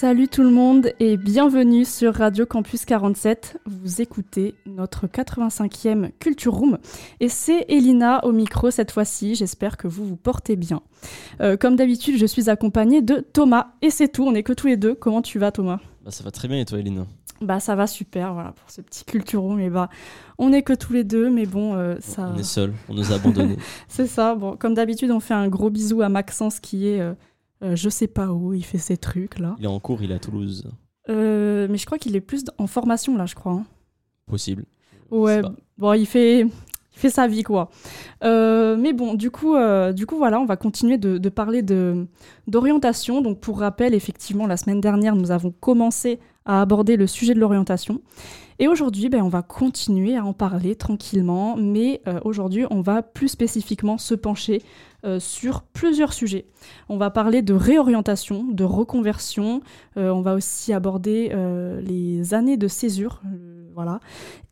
Salut tout le monde et bienvenue sur Radio Campus 47. Vous écoutez notre 85e Culture Room et c'est Elina au micro cette fois-ci. J'espère que vous vous portez bien. Euh, comme d'habitude, je suis accompagnée de Thomas et c'est tout. On est que tous les deux. Comment tu vas, Thomas? Bah, Ça va très bien et toi, Elina? Bah ça va super voilà pour ce petit culture room et bah on est que tous les deux mais bon euh, ça on est seul on nous a abandonnés c'est ça bon comme d'habitude on fait un gros bisou à Maxence qui est euh, euh, je sais pas où il fait ses trucs là. Il est en cours, il est à Toulouse. Euh, mais je crois qu'il est plus en formation là, je crois. Hein. Possible. Ouais, bon, il fait, il fait sa vie quoi. Euh, mais bon, du coup, du coup, voilà, on va continuer de, de parler de d'orientation. Donc, pour rappel, effectivement, la semaine dernière, nous avons commencé à aborder le sujet de l'orientation. Et aujourd'hui, ben, on va continuer à en parler tranquillement, mais aujourd'hui, on va plus spécifiquement se pencher euh, sur plusieurs sujets. On va parler de réorientation, de reconversion, euh, on va aussi aborder euh, les années de césure, voilà,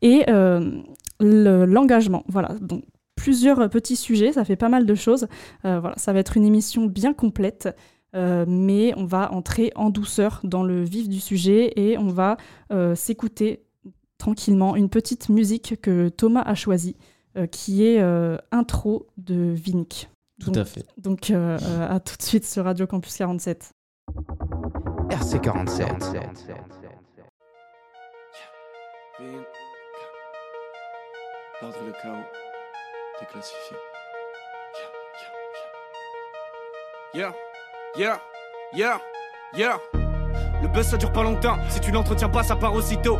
et l'engagement. Voilà, donc plusieurs petits sujets, ça fait pas mal de choses. voilà, ça va être une émission bien complète. mais on va entrer en douceur dans le vif du sujet et on va s'écouter tranquillement une petite musique que Thomas a choisie, qui est intro de Vink. Tout à fait. Donc, euh, euh, à tout de suite sur Radio Campus 47. RC 47. L'ordre le chaos déclassifié. Yeah, yeah, yeah, yeah. Le buzz ça dure pas longtemps, si tu l'entretiens pas ça part aussitôt.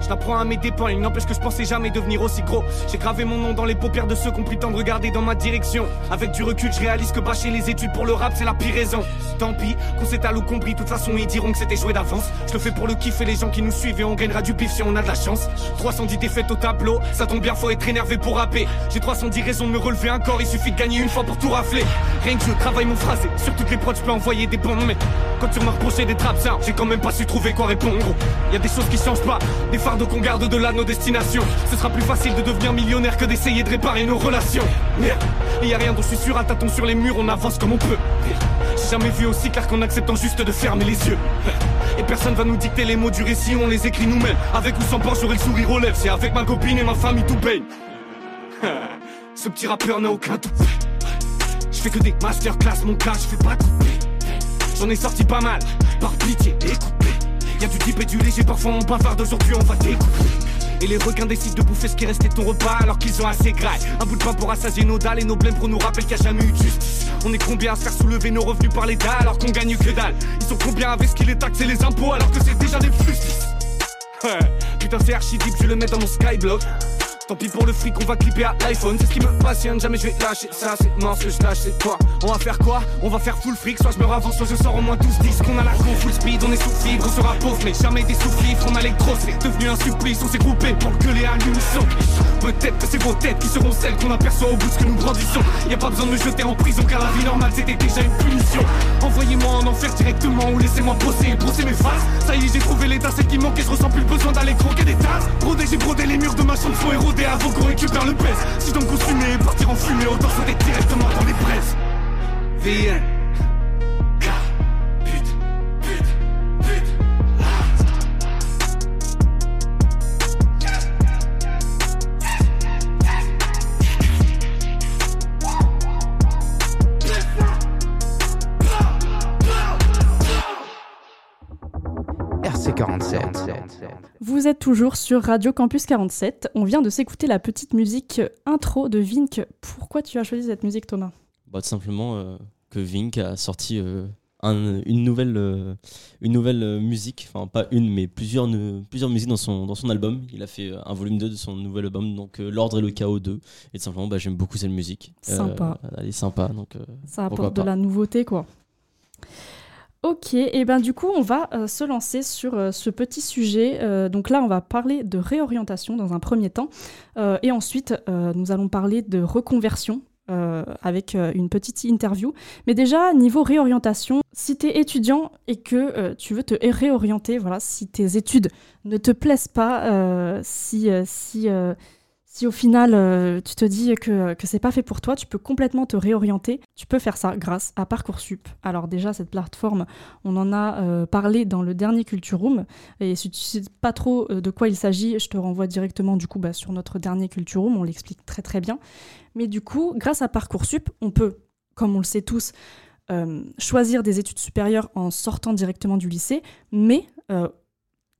Je t'apprends à mes dépens, il n'empêche que je pensais jamais devenir aussi gros. J'ai gravé mon nom dans les paupières de ceux qui ont pris le temps de regarder dans ma direction. Avec du recul, je réalise que bâcher les études pour le rap c'est la pire raison. Tant pis, qu'on s'étale ou compris, de toute façon ils diront que c'était joué d'avance. Je le fais pour le kiff et les gens qui nous suivent et on gagnera du pif si on a de la chance. 310 défaites au tableau, ça tombe bien, faut être énervé pour rapper. J'ai 310 raisons de me relever encore, il suffit de gagner une fois pour tout rafler. Rien que je travaille mon phrasé, sur toutes les prods je peux envoyer des bons mais quand tu m'as reproché des traps, j'ai quand même pas su trouver quoi répondre. Y a des choses qui changent pas, des fardeaux qu'on garde de là nos destinations. Ce sera plus facile de devenir millionnaire que d'essayer de réparer nos relations. Merde, y a rien dont je suis sûr, à sur les murs, on avance comme on peut. J'ai jamais vu aussi clair qu'en acceptant juste de fermer les yeux. Et personne va nous dicter les mots du récit, on les écrit nous-mêmes. Avec ou sans poche, j'aurai le sourire aux lèvres, c'est avec ma copine et ma famille tout paye. Ce petit rappeur n'a aucun doute. Je fais que des masterclass, mon cas, je fais pas couper. J'en ai sorti pas mal, par pitié, écoutez. Y'a du type et du léger, parfois on bavard d'aujourd'hui, on va t'écouter. Et les requins décident de bouffer ce qui restait de ton repas alors qu'ils ont assez graille. Un bout de pain pour assasier nos dalles et nos blèmes pour nous rappeler qu'il n'y a jamais eu de justice. On est combien à se faire soulever nos revenus par l'État alors qu'on gagne que dalle? Ils sont combien avec ce qu'il est taxé les impôts alors que c'est déjà des flux Putain c'est archi deep, je le mets dans mon skyblock Tant pis pour le fric, on va clipper à l'iPhone. C'est ce qui me passionne, jamais je vais lâcher. Ça, c'est ce que je lâche, c'est quoi On va faire quoi? On va faire full fric. Soit je me ravance, soit je sors au moins 12 10 qu'on a la con full speed. On est sous fibre, on sera pauvre, mais jamais des sous-fifres. On a les grosses, c'est devenu un supplice. On s'est groupé pour gueuler à l'unisson. Peut-être que c'est vos têtes qui seront celles qu'on aperçoit au bout ce que nous grandissons. Y a pas besoin de me jeter en prison car la vie normale c'était déjà une punition. Envoyez-moi en enfer directement ou laissez-moi bosser et mes faces. Ça y est, j'ai trouvé l'étincelle qui manque et je ressens plus le besoin d'aller croquer des tasses. Brodé, j'ai brodé les murs de ma chambre, faut éroder avant qu'on récupère le pèse. Si me consumer et partir en fumée Autant sauter directement dans les presses VN Vous êtes toujours sur Radio Campus 47. On vient de s'écouter la petite musique intro de Vink. Pourquoi tu as choisi cette musique, Thomas? Bah, Tout simplement euh, que Vink a sorti euh, un- une nouvelle, euh, une nouvelle euh, musique, enfin pas une, mais plusieurs, plusieurs musiques dans son, dans son album. Il a fait euh, un volume 2 de son nouvel album, donc euh, L'Ordre et le Chaos 2. Et tout simplement, bah, j'aime beaucoup cette musique. Euh, Sympa. elle est sympa, donc euh, Ça apporte de la nouveauté, quoi. Ok, et ben du coup, on va euh, se lancer sur euh, ce petit sujet. Euh, donc là, on va parler de réorientation dans un premier temps, et ensuite, nous allons parler de reconversion. avec une petite interview. Mais déjà, niveau réorientation, si tu es étudiant et que tu veux te réorienter, voilà, si tes études ne te plaisent pas, si, si, si au final euh, tu te dis que, que c'est pas fait pour toi, tu peux complètement te réorienter. Tu peux faire ça grâce à Parcoursup. Alors déjà cette plateforme, on en a euh, parlé dans le dernier Culture Room. Et si tu sais pas trop euh, de quoi il s'agit, je te renvoie directement du coup bah, sur notre dernier Culture Room. On l'explique très très bien. Mais du coup, grâce à Parcoursup, on peut, comme on le sait tous, choisir des études supérieures en sortant directement du lycée, mais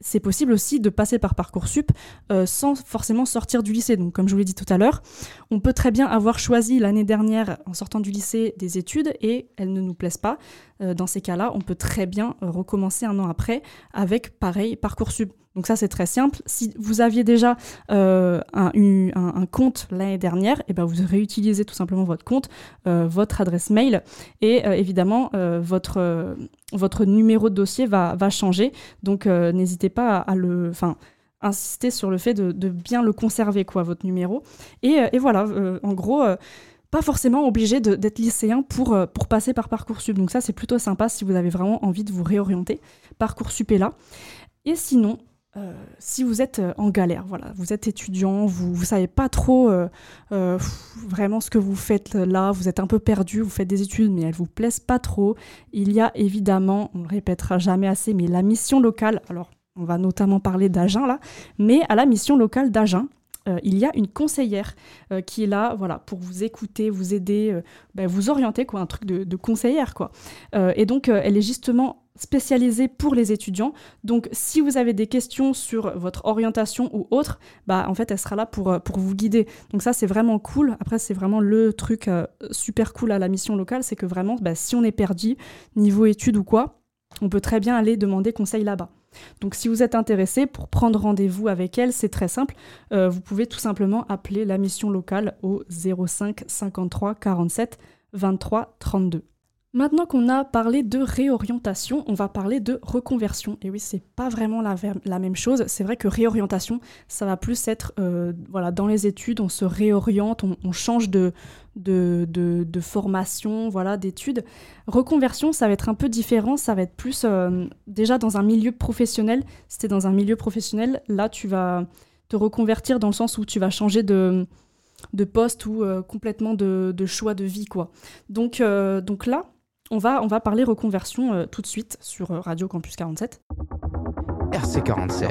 c'est possible aussi de passer par Parcoursup euh, sans forcément sortir du lycée. Donc, comme je vous l'ai dit tout à l'heure, on peut très bien avoir choisi l'année dernière, en sortant du lycée, des études et elles ne nous plaisent pas. Euh, dans ces cas-là, on peut très bien euh, recommencer un an après avec, pareil, Parcoursup. Donc ça, c'est très simple. Si vous aviez déjà euh, un, compte l'année dernière, et ben vous réutilisez tout simplement votre compte, votre adresse mail, et évidemment, votre, votre numéro de dossier va, va changer. Donc n'hésitez pas à, le... Insister sur le fait de, bien le conserver, quoi, votre numéro. Et, voilà, en gros, pas forcément obligé d'être lycéen pour, euh, pour passer par Parcoursup. Donc ça, c'est plutôt sympa si vous avez vraiment envie de vous réorienter. Parcoursup est là. Et sinon, euh, si vous êtes euh, en galère, voilà, vous êtes étudiant, vous ne savez pas trop vraiment ce que vous faites là, vous êtes un peu perdu, vous faites des études mais elles vous plaisent pas trop, il y a évidemment, on le répétera jamais assez, mais la mission locale, alors on va notamment parler d'Agen là, mais à la mission locale d'Agen, euh, il y a une conseillère euh, qui est là voilà, pour vous écouter, vous aider, euh, ben, vous orienter, quoi, un truc de, conseillère. Quoi. Et donc, elle est justement spécialisée pour les étudiants. Donc, si vous avez des questions sur votre orientation ou autre, bah, en fait, elle sera là pour, pour vous guider. Donc ça, c'est vraiment cool. Après, c'est vraiment le truc super cool à la mission locale, c'est que vraiment, bah, si on est perdu, niveau études ou quoi, on peut très bien aller demander conseil là-bas. Donc si vous êtes intéressé pour prendre rendez-vous avec elle, c'est très simple. Euh, vous pouvez tout simplement appeler la mission locale au 05 53 47 23 32. Maintenant qu'on a parlé de réorientation, on va parler de reconversion. Et oui, c'est pas vraiment la, même chose. C'est vrai que réorientation, ça va plus être euh, voilà, dans les études, on se réoriente, on, change de, formation, voilà, d'études. Reconversion, ça va être un peu différent, ça va être plus euh, déjà dans un milieu professionnel. Si t'es dans un milieu professionnel, là, tu vas te reconvertir dans le sens où tu vas changer de, de poste ou euh, complètement de, choix de vie, quoi. Donc, donc là, on va, on va parler reconversion euh, tout de suite sur euh, Radio Campus 47. RC47.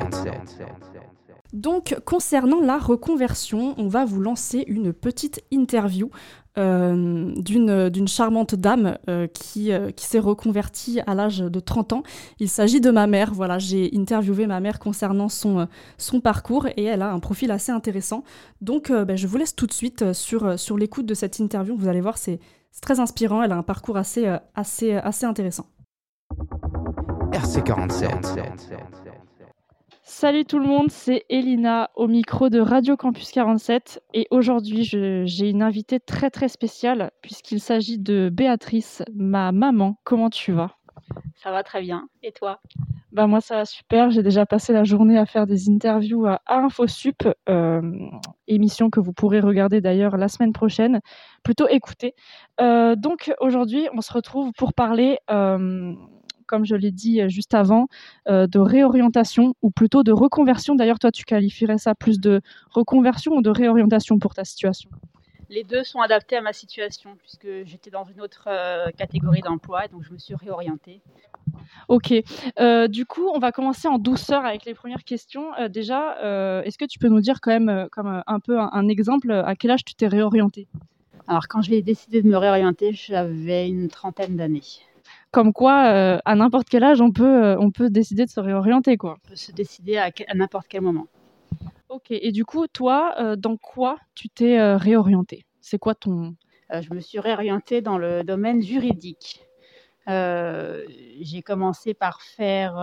Donc, concernant la reconversion, on va vous lancer une petite interview euh, d'une charmante dame euh, qui, euh, qui s'est reconvertie à l'âge de 30 ans. Il s'agit de ma mère. Voilà, j'ai interviewé ma mère concernant son, son parcours et elle a un profil assez intéressant. Donc, ben, je vous laisse tout de suite sur, sur l'écoute de cette interview. Vous allez voir, c'est c'est très inspirant. Elle a un parcours assez, euh, assez, assez intéressant. RC47. Salut tout le monde, c'est Elina au micro de Radio Campus 47 et aujourd'hui j'ai une invitée très très spéciale puisqu'il s'agit de Béatrice, ma maman. Comment tu vas? Ça va très bien. Et toi? Bah moi ça va super, j'ai déjà passé la journée à faire des interviews à InfoSup, euh, émission que vous pourrez regarder d'ailleurs la semaine prochaine, plutôt écouter. Euh, donc aujourd'hui on se retrouve pour parler, euh, comme je l'ai dit juste avant, de réorientation ou plutôt de reconversion. D'ailleurs toi tu qualifierais ça plus de reconversion ou de réorientation pour ta situation? Les deux sont adaptés à ma situation puisque j'étais dans une autre euh, catégorie d'emploi et donc je me suis réorientée. Ok. Euh, du coup, on va commencer en douceur avec les premières questions. Euh, déjà, est-ce que tu peux nous dire quand même, comme un peu un, un exemple, à quel âge tu t'es réorienté Alors quand j'ai décidé de me réorienter, j'avais une trentaine d'années. Comme quoi, à n'importe quel âge, on peut, on peut décider de se réorienter, quoi. On peut se décider à n'importe quel moment. Ok. Et du coup, toi, euh, dans quoi tu t'es euh, réorienté C'est quoi ton Euh, je me suis réorientée dans le domaine juridique. Euh, j'ai commencé par faire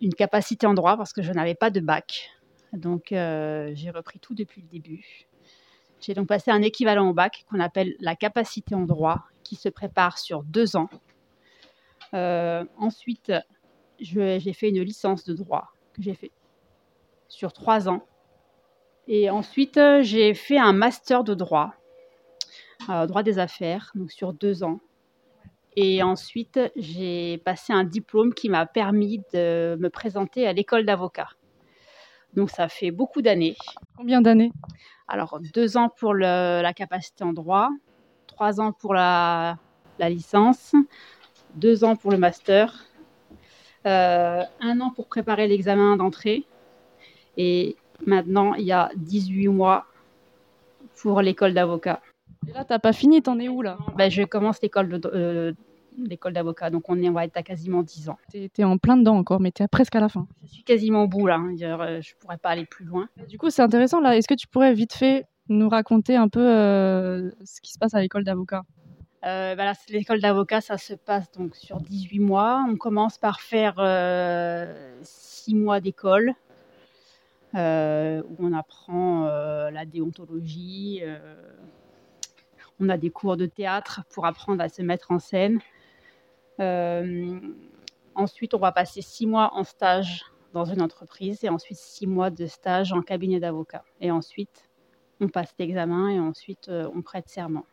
une capacité en droit parce que je n'avais pas de bac. Donc j'ai repris tout depuis le début. J'ai donc passé un équivalent au bac qu'on appelle la capacité en droit qui se prépare sur deux ans. ensuite, j'ai fait une licence de droit que j'ai fait sur trois ans. Et ensuite, j'ai fait un master de droit euh, droit des affaires, donc sur deux ans. Et ensuite, j'ai passé un diplôme qui m'a permis de me présenter à l'école d'avocat. Donc ça fait beaucoup d'années. Combien d'années? Alors deux ans pour la capacité en droit, trois ans pour la, licence, deux ans pour le master, euh, un an pour préparer l'examen d'entrée. Et maintenant, il y a 18 mois pour l'école d'avocat. Et là, t'as pas fini, t'en es où là? Ben, Je commence l'école de, euh, l'école d'avocat, donc on, est, on va être à quasiment 10 ans. T'es es en plein dedans encore, mais t'es presque à la fin. Je suis quasiment au bout là, hein. je pourrais pas aller plus loin. Du coup, c'est intéressant là. Est-ce que tu pourrais vite fait nous raconter un peu euh, ce qui se passe à l'école d'avocat? Euh, bah l'école d'avocat, ça se passe donc sur 18 mois. On commence par faire 6 mois d'école, où on apprend la déontologie, on a des cours de théâtre pour apprendre à se mettre en scène. Euh, ensuite, on va passer six mois en stage dans une entreprise et ensuite six mois de stage en cabinet d'avocat. Et ensuite, on passe l'examen et ensuite euh, on prête serment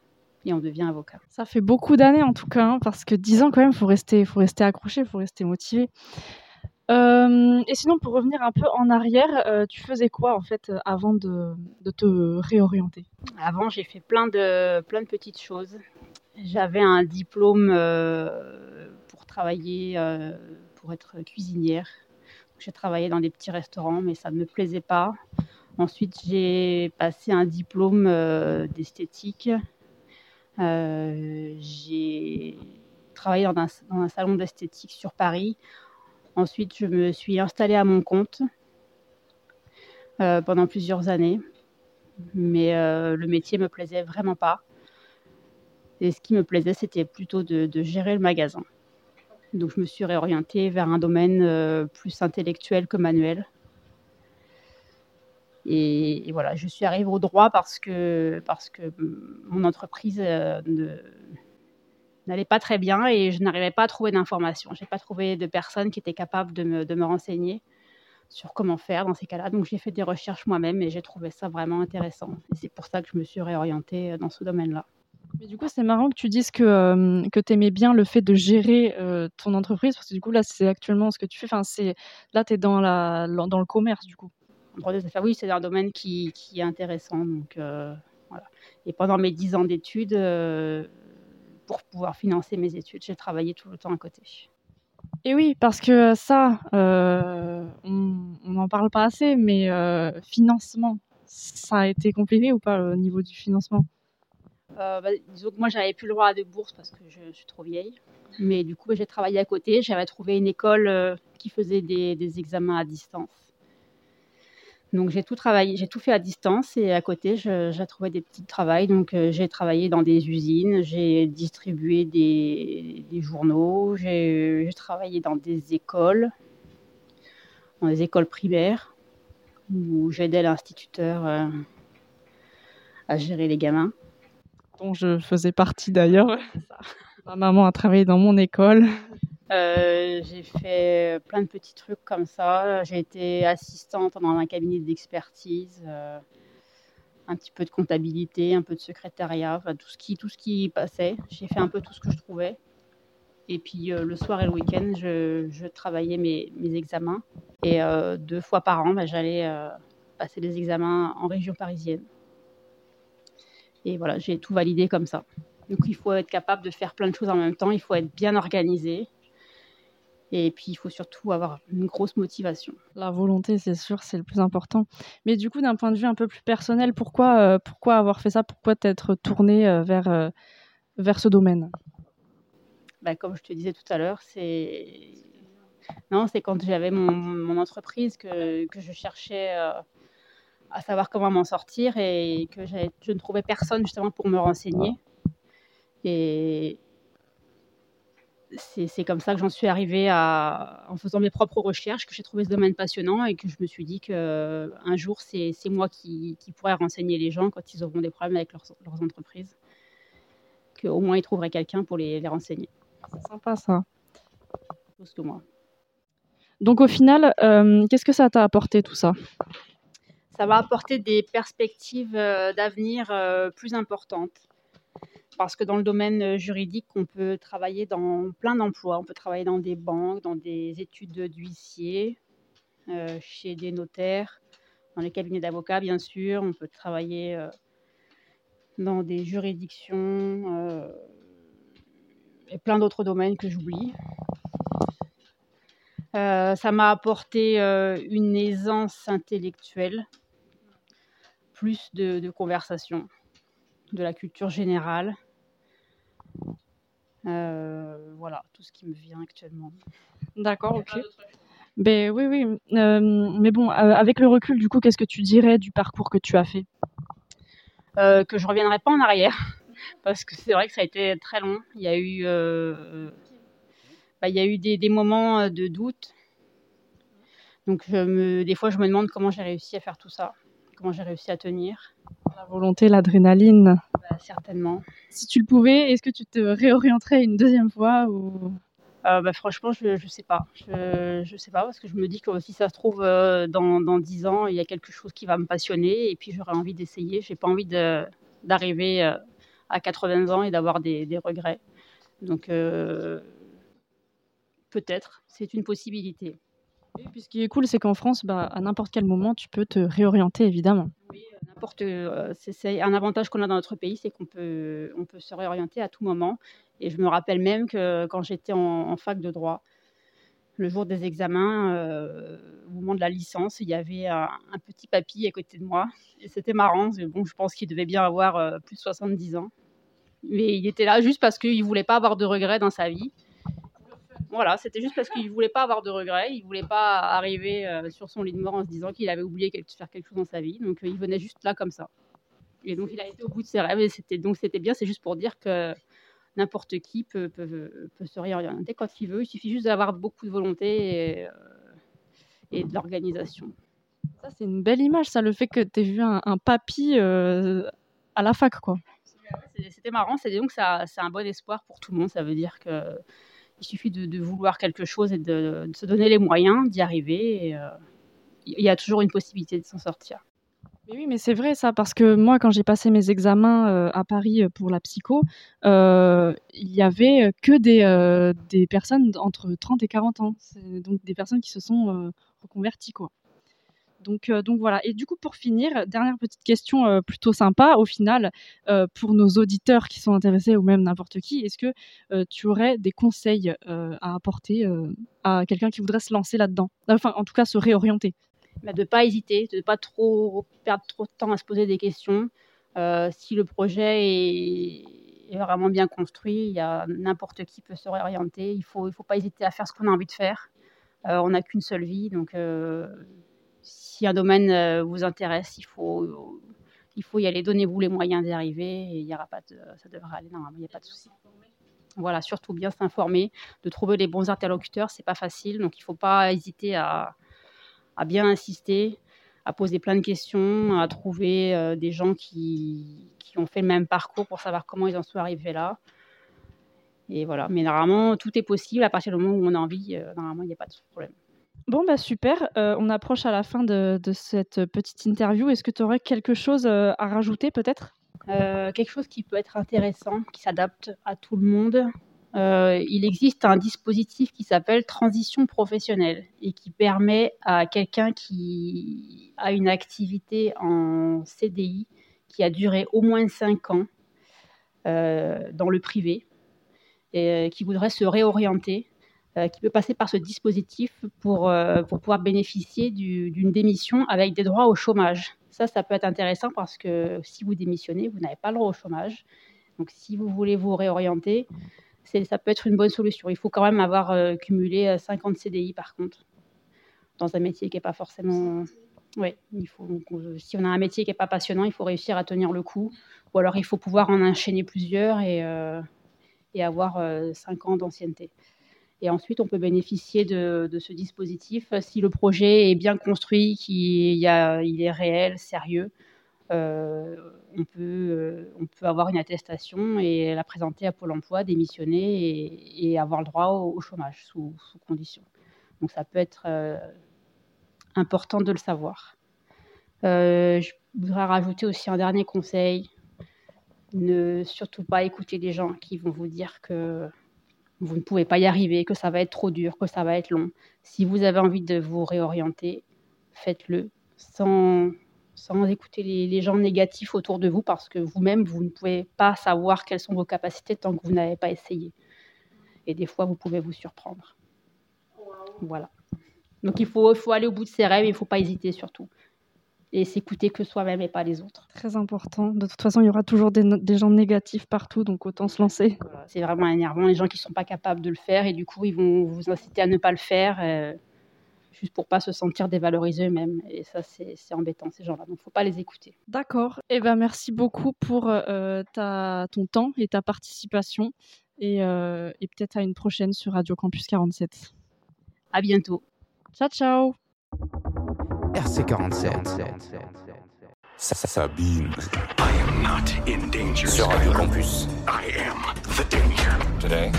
et on devient avocat. Ça fait beaucoup d'années en tout cas, hein, parce que dix ans quand même, faut rester, faut rester accroché, il faut rester motivé. Euh, et sinon, pour revenir un peu en arrière, euh, tu faisais quoi en fait avant de, te réorienter? Avant, j'ai fait plein de, plein de petites choses. J'avais un diplôme euh, pour travailler, pour être cuisinière. J'ai travaillé dans des petits restaurants, mais ça ne me plaisait pas. Ensuite, j'ai passé un diplôme d'esthétique. j'ai travaillé dans un salon d'esthétique sur Paris Ensuite, je me suis installée à mon compte euh, pendant plusieurs années. Mais euh, le métier me plaisait vraiment pas. Et ce qui me plaisait, c'était plutôt de, gérer le magasin. Donc je me suis réorientée vers un domaine euh, plus intellectuel que manuel. Et, voilà, je suis arrivée au droit parce que, parce que mon entreprise ne, n'allait pas très bien et je n'arrivais pas à trouver d'informations. Je n'ai pas trouvé de personnes qui étaient capables de me, de me renseigner sur comment faire dans ces cas-là. Donc j'ai fait des recherches moi-même et j'ai trouvé ça vraiment intéressant. Et c'est pour ça que je me suis réorientée euh, dans ce domaine-là. Mais du coup, c'est marrant que tu dises que, euh, que tu aimais bien le fait de gérer euh, ton entreprise, parce que du coup, là, c'est actuellement ce que tu fais. Enfin, c'est, là, tu es dans, la, dans le commerce, du coup. oui, c'est un domaine qui, qui est intéressant. Donc, voilà. Et pendant mes dix ans d'études, pour pouvoir financer mes études. J'ai travaillé tout le temps à côté. Et oui, parce que ça, euh, on n'en parle pas assez, mais euh, financement, ça a été compliqué ou pas au niveau du financement? Euh, bah, Disons que moi, j'avais plus le droit à des bourses parce que je suis trop vieille. Mais du coup, bah, j'ai travaillé à côté. J'avais trouvé une école qui faisait des, des examens à distance. Donc j'ai tout travaillé, j'ai tout fait à distance et à côté, j'ai trouvé des petits travails. Donc euh, j'ai travaillé dans des usines, j'ai distribué des, journaux, j'ai travaillé dans des écoles, dans des écoles primaires où j'aidais l'instituteur euh, à gérer les gamins. Dont je faisais partie d'ailleurs. Ma maman a travaillé dans mon école. Euh, j'ai fait plein de petits trucs comme ça. J'ai été assistante dans un cabinet d'expertise, euh, un petit peu de comptabilité, un peu de secrétariat, tout, ce qui, tout ce qui passait. J'ai fait un peu tout ce que je trouvais. Et puis euh, le soir et le week-end, je, travaillais mes, examens. Et deux fois par an, bah, j'allais passer les examens en région parisienne. Et voilà, j'ai tout validé comme ça. Donc il faut être capable de faire plein de choses en même temps, il faut être bien organisé. Et puis, il faut surtout avoir une grosse motivation. La volonté, c'est sûr, c'est le plus important. Mais du coup, d'un point de vue un peu plus personnel, pourquoi, euh, pourquoi avoir fait ça? Pourquoi t'être tourné euh, vers, euh, vers ce domaine? Bah, Comme je te disais tout à l'heure, c'est non, c'est quand j'avais mon, mon, entreprise que, que je cherchais à savoir comment m'en sortir et que je ne trouvais personne justement pour me renseigner. Et c'est comme ça que j'en suis arrivée à, en faisant mes propres recherches, que j'ai trouvé ce domaine passionnant et que je me suis dit qu'un jour, c'est moi qui, qui pourrais renseigner les gens quand ils auront des problèmes avec leurs, leurs entreprises. Qu'au moins, ils trouveraient quelqu'un pour les, les renseigner. C'est sympa ça. Plus que moi. Donc au final, euh, qu'est-ce que ça t'a apporté tout ça? Ça m'a apporté des perspectives euh, d'avenir euh, plus importantes parce que dans le domaine euh, juridique, on peut travailler dans plein d'emplois. On peut travailler dans des banques, dans des études d'huissier, euh, chez des notaires, dans les cabinets d'avocats, bien sûr. On peut travailler euh, dans des juridictions et plein d'autres domaines que j'oublie. ça m'a apporté une aisance intellectuelle, plus de, de conversation de la culture générale. Euh, voilà, tout ce qui me vient actuellement. D'accord, ok. Ben oui, oui. Euh, mais bon, euh, avec le recul, du coup, qu'est-ce que tu dirais du parcours que tu as fait? Que je reviendrai pas en arrière, parce que c'est vrai que ça a été très long. Il y a eu, bah, il y a eu des, des, moments de doute. Donc, je me, des fois, je me demande comment j'ai réussi à faire tout ça, comment j'ai réussi à tenir. La volonté, l'adrénaline. Bah, certainement. Si tu le pouvais, est-ce que tu te réorienterais une deuxième fois ou... Euh, bah, franchement, je ne sais pas. Je ne sais pas parce que je me dis que si ça se trouve, euh, dans, dans 10 ans, il y a quelque chose qui va me passionner et puis j'aurais envie d'essayer. Je n'ai pas envie d'arriver euh, à 80 ans et d'avoir des, des, regrets. Donc, peut-être, c'est une possibilité. Et puis ce qui est cool, c'est qu'en France, bah, à n'importe quel moment, tu peux te réorienter, évidemment. Oui, n'importe. Euh, c'est un avantage qu'on a dans notre pays, c'est qu'on peut, on peut se réorienter à tout moment. Et je me rappelle même que quand j'étais en, fac de droit, le jour des examens, euh, au moment de la licence, il y avait un, petit papy à côté de moi. Et c'était marrant. Bon, je pense qu'il devait bien avoir euh, plus de 70 ans. Mais il était là juste parce qu'il ne voulait pas avoir de regrets dans sa vie. Voilà, c'était juste parce qu'il ne voulait pas avoir de regrets, il ne voulait pas arriver euh, sur son lit de mort en se disant qu'il avait oublié de faire quelque chose dans sa vie. Donc euh, il venait juste là comme ça. Et donc il a été au bout de ses rêves et c'était donc c'était bien. C'est juste pour dire que n'importe qui peut, peut, peut, se réorienter quand il veut. Il suffit juste d'avoir beaucoup de volonté et, euh, de l'organisation. Ça c'est une belle image, ça, le fait que tu aies vu un, papy à la fac, quoi. C'était marrant, c'est donc ça, c'est un bon espoir pour tout le monde. Ça veut dire que il suffit de, vouloir quelque chose et de, se donner les moyens d'y arriver. Euh, il y a toujours une possibilité de s'en sortir. Oui, mais c'est vrai ça, parce que moi, quand j'ai passé mes examens euh, à Paris euh, pour la psycho, il y avait que des, des personnes entre 30 et 40 ans. Donc des personnes qui se sont reconverties, quoi. Donc, euh, donc voilà. Et du coup, pour finir, dernière petite question euh, plutôt sympa, au final, euh, pour nos auditeurs qui sont intéressés ou même n'importe qui, est-ce que tu aurais des conseils à apporter à quelqu'un qui voudrait se lancer là-dedans? Enfin, en tout cas, se réorienter bah, De ne pas hésiter, de ne pas trop perdre trop de temps à se poser des questions. si le projet est, vraiment bien construit, n'importe qui peut se réorienter. Il ne faut pas hésiter à faire ce qu'on a envie de faire. on n'a qu'une seule vie, donc si un domaine euh, vous intéresse, il faut, il faut y aller. Donnez-vous les moyens d'y arriver et y aura pas ça devrait aller. Normalement, il n'y a pas de souci. Voilà, surtout bien s'informer, de trouver les bons interlocuteurs, c'est pas facile. Donc, il ne faut pas hésiter à, à, bien insister, à poser plein de questions, à trouver euh, des gens qui, qui, ont fait le même parcours pour savoir comment ils en sont arrivés là. Et voilà, mais normalement, tout est possible à partir du moment où on a envie. Euh, normalement, il n'y a pas de problème. Bon, bah super. Euh, on approche à la fin de, cette petite interview. Est-ce que tu aurais quelque chose euh, à rajouter peut-être? Euh, Quelque chose qui peut être intéressant, qui s'adapte à tout le monde. il existe un dispositif qui s'appelle transition professionnelle et qui permet à quelqu'un qui a une activité en CDI qui a duré au moins 5 ans dans le privé et qui voudrait se réorienter qui peut passer par ce dispositif pour, euh, pour pouvoir bénéficier d'une démission avec des droits au chômage. Ça, ça peut être intéressant parce que si vous démissionnez, vous n'avez pas le droit au chômage. Donc, si vous voulez vous réorienter, ça peut être une bonne solution. Il faut quand même avoir euh, cumulé 50 CDI par contre, dans un métier qui n'est pas forcément. Oui, il faut, si on a un métier qui n'est pas passionnant, il faut réussir à tenir le coup. Ou alors il faut pouvoir en enchaîner plusieurs et et avoir 5 ans d'ancienneté. Et ensuite, on peut bénéficier de, ce dispositif si le projet est bien construit, qu'il il est réel, sérieux. Euh, on, peut, euh, on peut avoir une attestation et la présenter à Pôle emploi, démissionner et, avoir le droit au, chômage sous, sous condition. Donc ça peut être euh, important de le savoir. je voudrais rajouter aussi un dernier conseil. Ne surtout pas écouter des gens qui vont vous dire que vous ne pouvez pas y arriver, que ça va être trop dur, que ça va être long. Si vous avez envie de vous réorienter, faites-le sans, sans écouter les, gens négatifs autour de vous parce que vous-même, vous ne pouvez pas savoir quelles sont vos capacités tant que vous n'avez pas essayé. Et des fois, vous pouvez vous surprendre. Voilà. Donc il faut, faut aller au bout de ses rêves, il ne faut pas hésiter surtout et s'écouter que soi-même et pas les autres. Très important. De toute façon, il y aura toujours des, gens négatifs partout, donc autant se lancer. c'est vraiment énervant, les gens qui ne sont pas capables de le faire, et du coup, ils vont vous inciter à ne pas le faire, euh, juste pour pas se sentir dévalorisés eux-mêmes. Et ça, c'est embêtant, ces gens-là. Donc, il ne faut pas les écouter. D'accord. Eh ben, merci beaucoup pour euh, ta, ton temps et ta participation. Et, euh, et peut-être à une prochaine sur Radio Campus 47. À bientôt. Ciao, ciao. RC47. Sabine. I am not in danger. Sur Radio Campus. I am the danger. Today,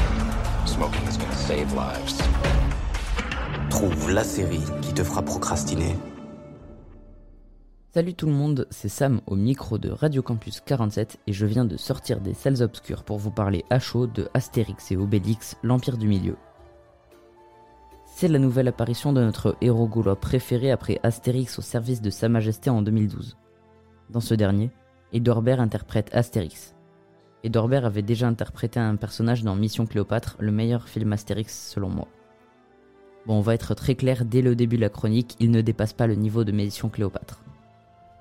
smoking is gonna save lives. Trouve la série qui te fera procrastiner. Salut tout le monde, c'est Sam au micro de Radio Campus 47 et je viens de sortir des salles obscures pour vous parler à chaud de Astérix et Obélix, l'Empire du Milieu. C'est la nouvelle apparition de notre héros gaulois préféré après Astérix au service de Sa Majesté en 2012. Dans ce dernier, Edouard interprète Astérix. Edouard avait déjà interprété un personnage dans Mission Cléopâtre, le meilleur film Astérix selon moi. Bon, on va être très clair dès le début de la chronique, il ne dépasse pas le niveau de Mission Cléopâtre.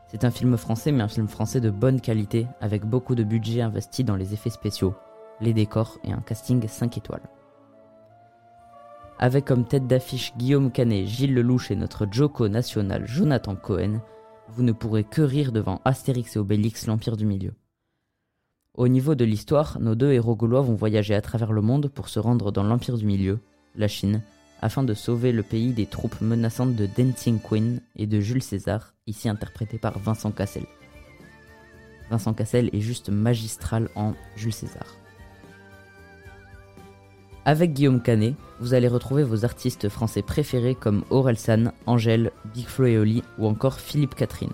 C'est un film français, mais un film français de bonne qualité, avec beaucoup de budget investi dans les effets spéciaux, les décors et un casting 5 étoiles. Avec comme tête d'affiche Guillaume Canet, Gilles Lelouch et notre Joko national Jonathan Cohen, vous ne pourrez que rire devant Astérix et Obélix, l'Empire du Milieu. Au niveau de l'histoire, nos deux héros gaulois vont voyager à travers le monde pour se rendre dans l'Empire du Milieu, la Chine, afin de sauver le pays des troupes menaçantes de Dancing Queen et de Jules César, ici interprété par Vincent Cassel. Vincent Cassel est juste magistral en Jules César. Avec Guillaume Canet, vous allez retrouver vos artistes français préférés comme Aurel San, Angèle, Big Flo et Oli ou encore Philippe Catherine.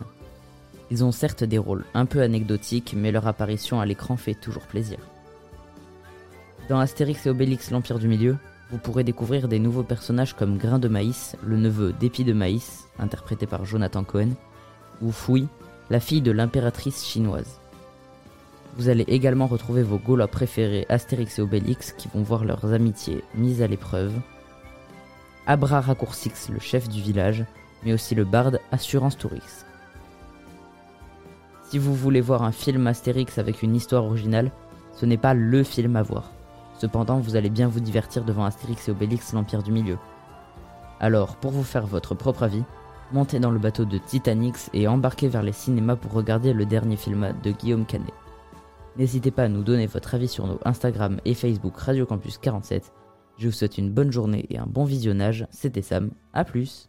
Ils ont certes des rôles un peu anecdotiques, mais leur apparition à l'écran fait toujours plaisir. Dans Astérix et Obélix l'Empire du Milieu, vous pourrez découvrir des nouveaux personnages comme Grain de Maïs, le neveu d'Épi de Maïs, interprété par Jonathan Cohen, ou Fouille, la fille de l'impératrice chinoise. Vous allez également retrouver vos Gaulois préférés Astérix et Obélix qui vont voir leurs amitiés mises à l'épreuve. Abra Raccourcix, le chef du village, mais aussi le barde Assurance Tourix. Si vous voulez voir un film Astérix avec une histoire originale, ce n'est pas LE film à voir. Cependant, vous allez bien vous divertir devant Astérix et Obélix, l'Empire du Milieu. Alors, pour vous faire votre propre avis, montez dans le bateau de Titanic et embarquez vers les cinémas pour regarder le dernier film de Guillaume Canet. N'hésitez pas à nous donner votre avis sur nos Instagram et Facebook Radio Campus 47. Je vous souhaite une bonne journée et un bon visionnage. C'était Sam, à plus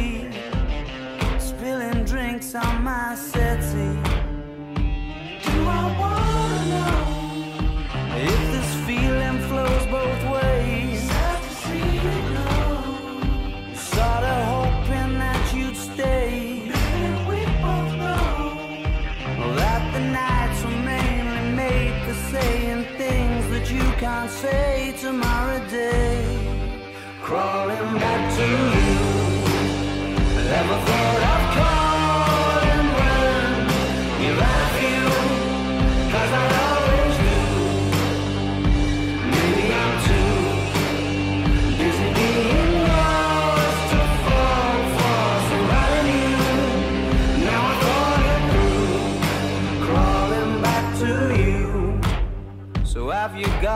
on my settee. Do I wanna know if this feeling flows both ways? Sad to see you go. Sorta hoping that you'd stay. Maybe we both know that the nights were mainly made for saying things that you can't say tomorrow day. Crawling back to you. Never thought. I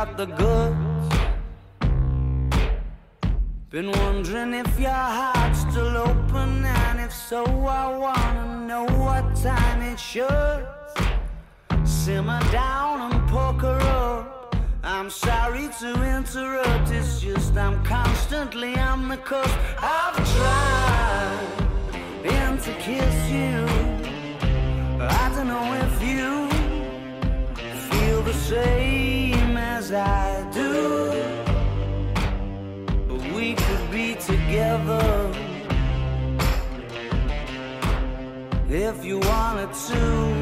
got the goods? Been wondering if your heart's still open, and if so, I wanna know what time it should. Simmer down and poker up. I'm sorry to interrupt, it's just I'm constantly on the cusp. I've tried and to kiss to.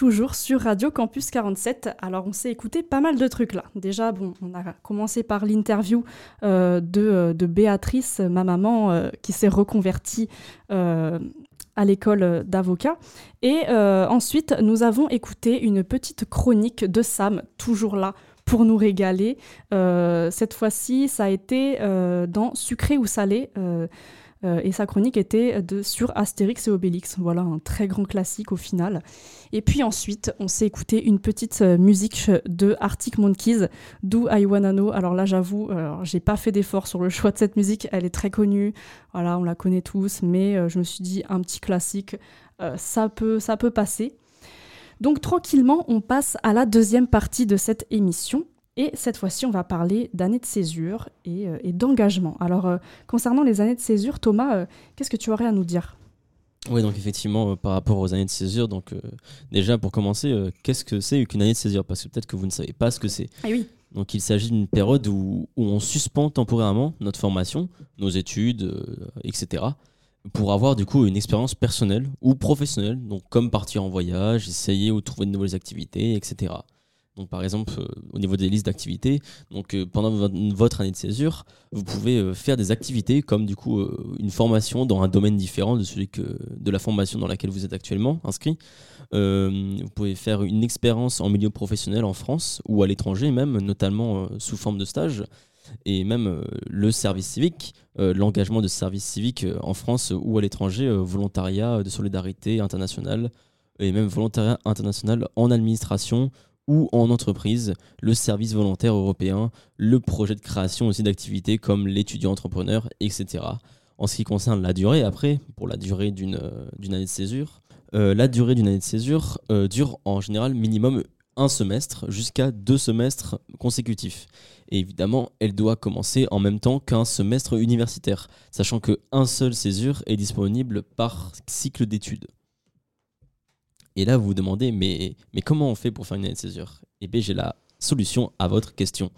Toujours sur Radio Campus 47. Alors, on s'est écouté pas mal de trucs là. Déjà, bon, on a commencé par l'interview euh, de, euh, de Béatrice, ma maman, euh, qui s'est reconvertie à l'école d'avocat. Et ensuite, nous avons écouté une petite chronique de Sam, toujours là pour nous régaler. Cette fois-ci, ça a été dans Sucré ou Salé. Euh, et sa chronique était de, sur Astérix et Obélix. Voilà, un très grand classique au final. Et puis ensuite, on s'est écouté une petite euh, musique de Arctic Monkeys, Do I Wanna Know? Alors là, j'avoue, j'ai pas fait d'effort sur le choix de cette musique. Elle est très connue. Voilà, on la connaît tous. Mais euh, je me suis dit, un petit classique, ça, peut, ça peut passer. Donc tranquillement, on passe à la deuxième partie de cette émission. Et cette fois-ci, on va parler d'années de césure et, euh, et d'engagement. Alors, euh, concernant les années de césure, Thomas, euh, qu'est-ce que tu aurais à nous dire? Oui, donc effectivement, par rapport aux années de césure, donc déjà pour commencer, qu'est-ce que c'est qu'une année de césure? Parce que peut-être que vous ne savez pas ce que c'est. Ah oui. Donc il s'agit d'une période où, où on suspend temporairement notre formation, nos études, etc. pour avoir du coup une expérience personnelle ou professionnelle, donc comme partir en voyage, essayer ou trouver de nouvelles activités, etc. Par exemple, euh, au niveau des listes d'activités, donc euh, pendant vo- votre année de césure, vous pouvez euh, faire des activités comme du coup une formation dans un domaine différent de celui que de la formation dans laquelle vous êtes actuellement inscrit. Vous pouvez faire une expérience en milieu professionnel en France ou à l'étranger même, notamment sous forme de stage et même le service civique, l'engagement de service civique en France ou à l'étranger, volontariat de solidarité internationale et même volontariat international en administration ou en entreprise, le service volontaire européen, le projet de création aussi d'activités comme l'étudiant entrepreneur, etc. En ce qui concerne la durée, après, pour la durée d'une euh, année de césure, euh, la durée d'une année de césure euh, dure en général minimum un semestre jusqu'à deux semestres consécutifs. Et évidemment, elle doit commencer en même temps qu'un semestre universitaire, sachant qu'un seul césure est disponible par cycle d'études. Et là, vous vous demandez, mais, mais comment on fait pour faire une année de césure? Eh bien, j'ai la solution à votre question.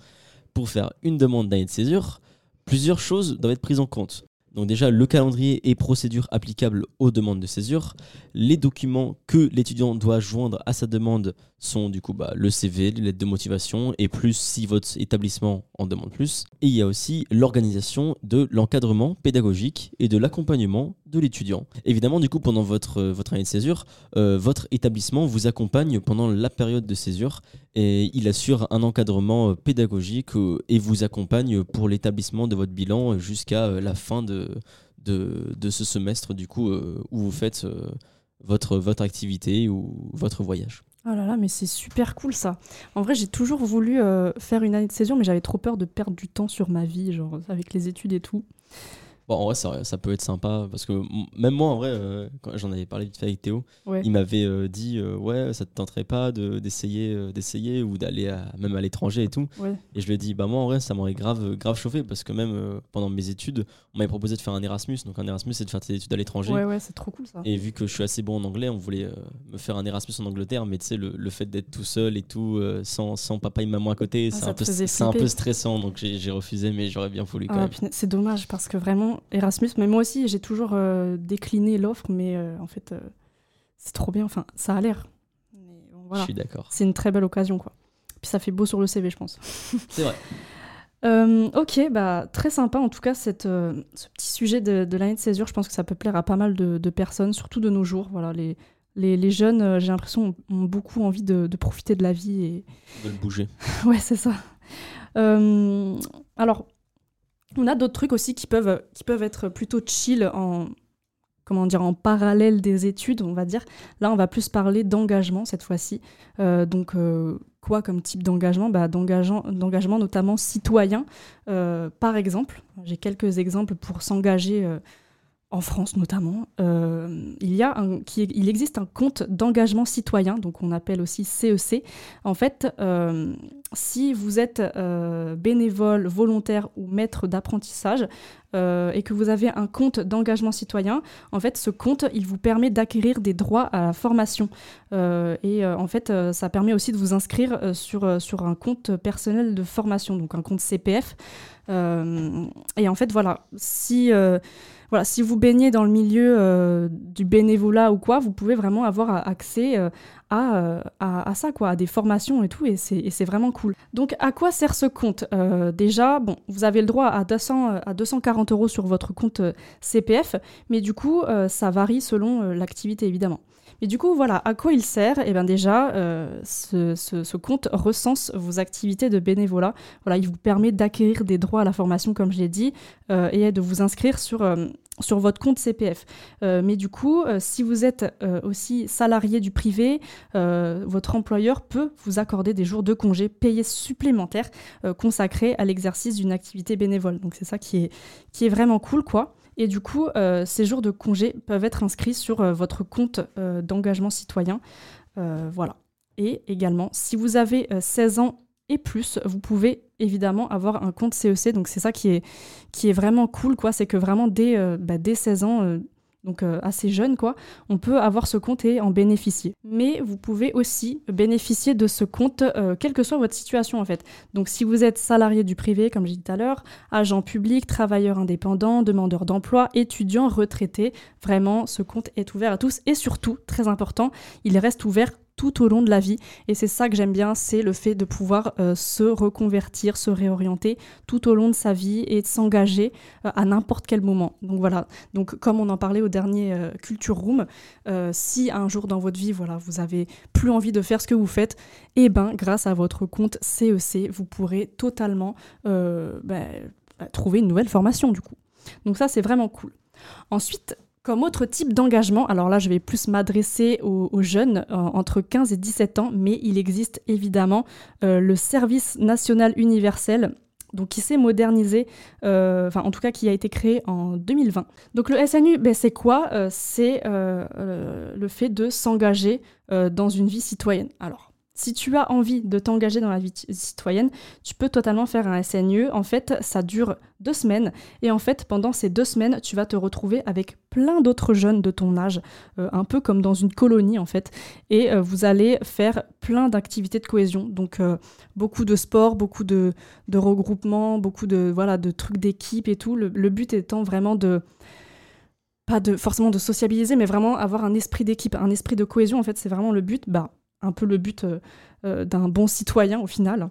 Pour faire une demande d'année de césure, plusieurs choses doivent être prises en compte. Donc déjà, le calendrier et procédures applicables aux demandes de césure. Les documents que l'étudiant doit joindre à sa demande sont du coup bah, le CV, les lettres de motivation et plus si votre établissement en demande plus. Et il y a aussi l'organisation de l'encadrement pédagogique et de l'accompagnement de l'étudiant. Évidemment, du coup, pendant votre, euh, votre année de césure, euh, votre établissement vous accompagne pendant la période de césure et il assure un encadrement euh, pédagogique et vous accompagne pour l'établissement de votre bilan jusqu'à la fin de, de, ce semestre, du coup, où vous faites votre activité ou votre voyage. Oh là là, mais c'est super cool ça. En vrai, j'ai toujours voulu faire une année de césure, mais j'avais trop peur de perdre du temps sur ma vie, genre avec les études et tout. Bon, en vrai, ça, ça, peut être sympa parce que même moi, en vrai, euh, quand j'en avais parlé vite fait avec Théo, il m'avait euh, dit euh, Ouais, ça te tenterait pas d'essayer d'essayer ou d'aller même à l'étranger et tout. Et je lui ai dit Bah, moi, en vrai, ça m'aurait grave, grave chauffé parce que même pendant mes études, on m'avait proposé de faire un Erasmus. Donc, un Erasmus, c'est de faire tes études à l'étranger. Ouais, ouais, c'est trop cool ça. Et vu que je suis assez bon en anglais, on voulait me faire un Erasmus en Angleterre, mais tu sais, le, le, fait d'être tout seul et tout, sans, sans, papa et maman à côté, ah, c'est un, peu, un peu stressant. Donc, j'ai refusé, mais j'aurais bien voulu quand ah, même. C'est dommage parce que vraiment, Erasmus, même moi aussi, j'ai toujours euh, décliné l'offre, mais euh, en fait, euh, c'est trop bien. Enfin, ça a l'air. Je suis d'accord. C'est une très belle occasion, quoi. Puis ça fait beau sur le CV, je pense. c'est vrai. ok, bah, très sympa en tout cas cette, ce petit sujet de, de l'année de césure. Je pense que ça peut plaire à pas mal de, personnes, surtout de nos jours. Voilà, les, les, les jeunes, j'ai l'impression, ont, beaucoup envie de, profiter de la vie. Et... De le bouger. ouais, c'est ça. alors, on a d'autres trucs aussi qui peuvent, être plutôt chill en, comment dire, en parallèle des études, on va dire. Là, on va plus parler d'engagement cette fois-ci. Euh, donc, euh, quoi comme type d'engagement? Bah, D'engagement notamment citoyen. Euh, par exemple, j'ai quelques exemples pour s'engager en France notamment, euh, il, un, existe un compte d'engagement citoyen, donc on appelle aussi CEC. En fait, euh, si vous êtes euh, bénévole, volontaire ou maître d'apprentissage et que vous avez un compte d'engagement citoyen, en fait, ce compte, il vous permet d'acquérir des droits à la formation. et en fait, ça permet aussi de vous inscrire sur, sur un compte personnel de formation, donc un compte CPF. et en fait, voilà, si voilà, si vous baignez dans le milieu euh, du bénévolat ou quoi, vous pouvez vraiment avoir accès euh, euh, à, à, ça, quoi, à des formations et tout, et c'est vraiment cool. Donc, à quoi sert ce compte Déjà, bon, vous avez le droit à, 200, à 240 euros sur votre compte CPF, mais du coup, ça varie selon l'activité, évidemment. Et du coup, voilà, à quoi il sert? Eh bien déjà, ce, ce, compte recense vos activités de bénévolat. Voilà, il vous permet d'acquérir des droits à la formation, comme je l'ai dit, et de vous inscrire sur sur votre compte CPF. Euh, mais du coup, euh, si vous êtes euh, aussi salarié du privé, votre employeur peut vous accorder des jours de congé payés supplémentaires consacrés à l'exercice d'une activité bénévole. Donc c'est ça qui est, qui est vraiment cool, quoi. Et du coup, ces jours de congé peuvent être inscrits sur votre compte d'engagement citoyen. voilà. Et également, si vous avez 16 ans et plus, vous pouvez évidemment avoir un compte CEC. Donc c'est ça qui est, qui est vraiment cool, quoi. C'est que vraiment dès, euh, bah, dès 16 ans, euh, donc euh, assez jeune, quoi, on peut avoir ce compte et en bénéficier. Mais vous pouvez aussi bénéficier de ce compte, quelle que soit votre situation en fait. Donc si vous êtes salarié du privé, comme j'ai dit tout à l'heure, agent public, travailleur indépendant, demandeur d'emploi, étudiant, retraité, vraiment, ce compte est ouvert à tous. Et surtout, très important, il reste ouvert tout au long de la vie. Et c'est ça que j'aime bien, c'est le fait de pouvoir euh, se reconvertir, se réorienter tout au long de sa vie et de s'engager euh, à n'importe quel moment. Donc voilà, donc comme on en parlait au dernier euh, Culture Room, si un jour dans votre vie, voilà, vous avez plus envie de faire ce que vous faites, et eh ben grâce à votre compte CEC, vous pourrez totalement ben, trouver une nouvelle formation du coup. Donc ça, c'est vraiment cool. Ensuite, comme autre type d'engagement, alors là je vais plus m'adresser aux, jeunes euh, entre 15 et 17 ans, mais il existe évidemment euh, le service national universel donc qui s'est modernisé, euh, enfin en tout cas qui a été créé en 2020. Donc le SNU, ben, c'est quoi C'est le fait de s'engager dans une vie citoyenne. Alors si tu as envie de t'engager dans la vie citoyenne, tu peux totalement faire un SNU. En fait, ça dure deux semaines. Et en fait, pendant ces deux semaines, tu vas te retrouver avec plein d'autres jeunes de ton âge, euh, un peu comme dans une colonie, en fait. Et euh, vous allez faire plein d'activités de cohésion. Donc, euh, beaucoup de sport, beaucoup de, regroupements, beaucoup de, voilà, de trucs d'équipe et tout. Le, le but étant vraiment de pas de forcément de sociabiliser, mais vraiment avoir un esprit d'équipe, un esprit de cohésion. En fait, c'est vraiment le but. Bah, un peu le but euh, euh, d'un bon citoyen au final.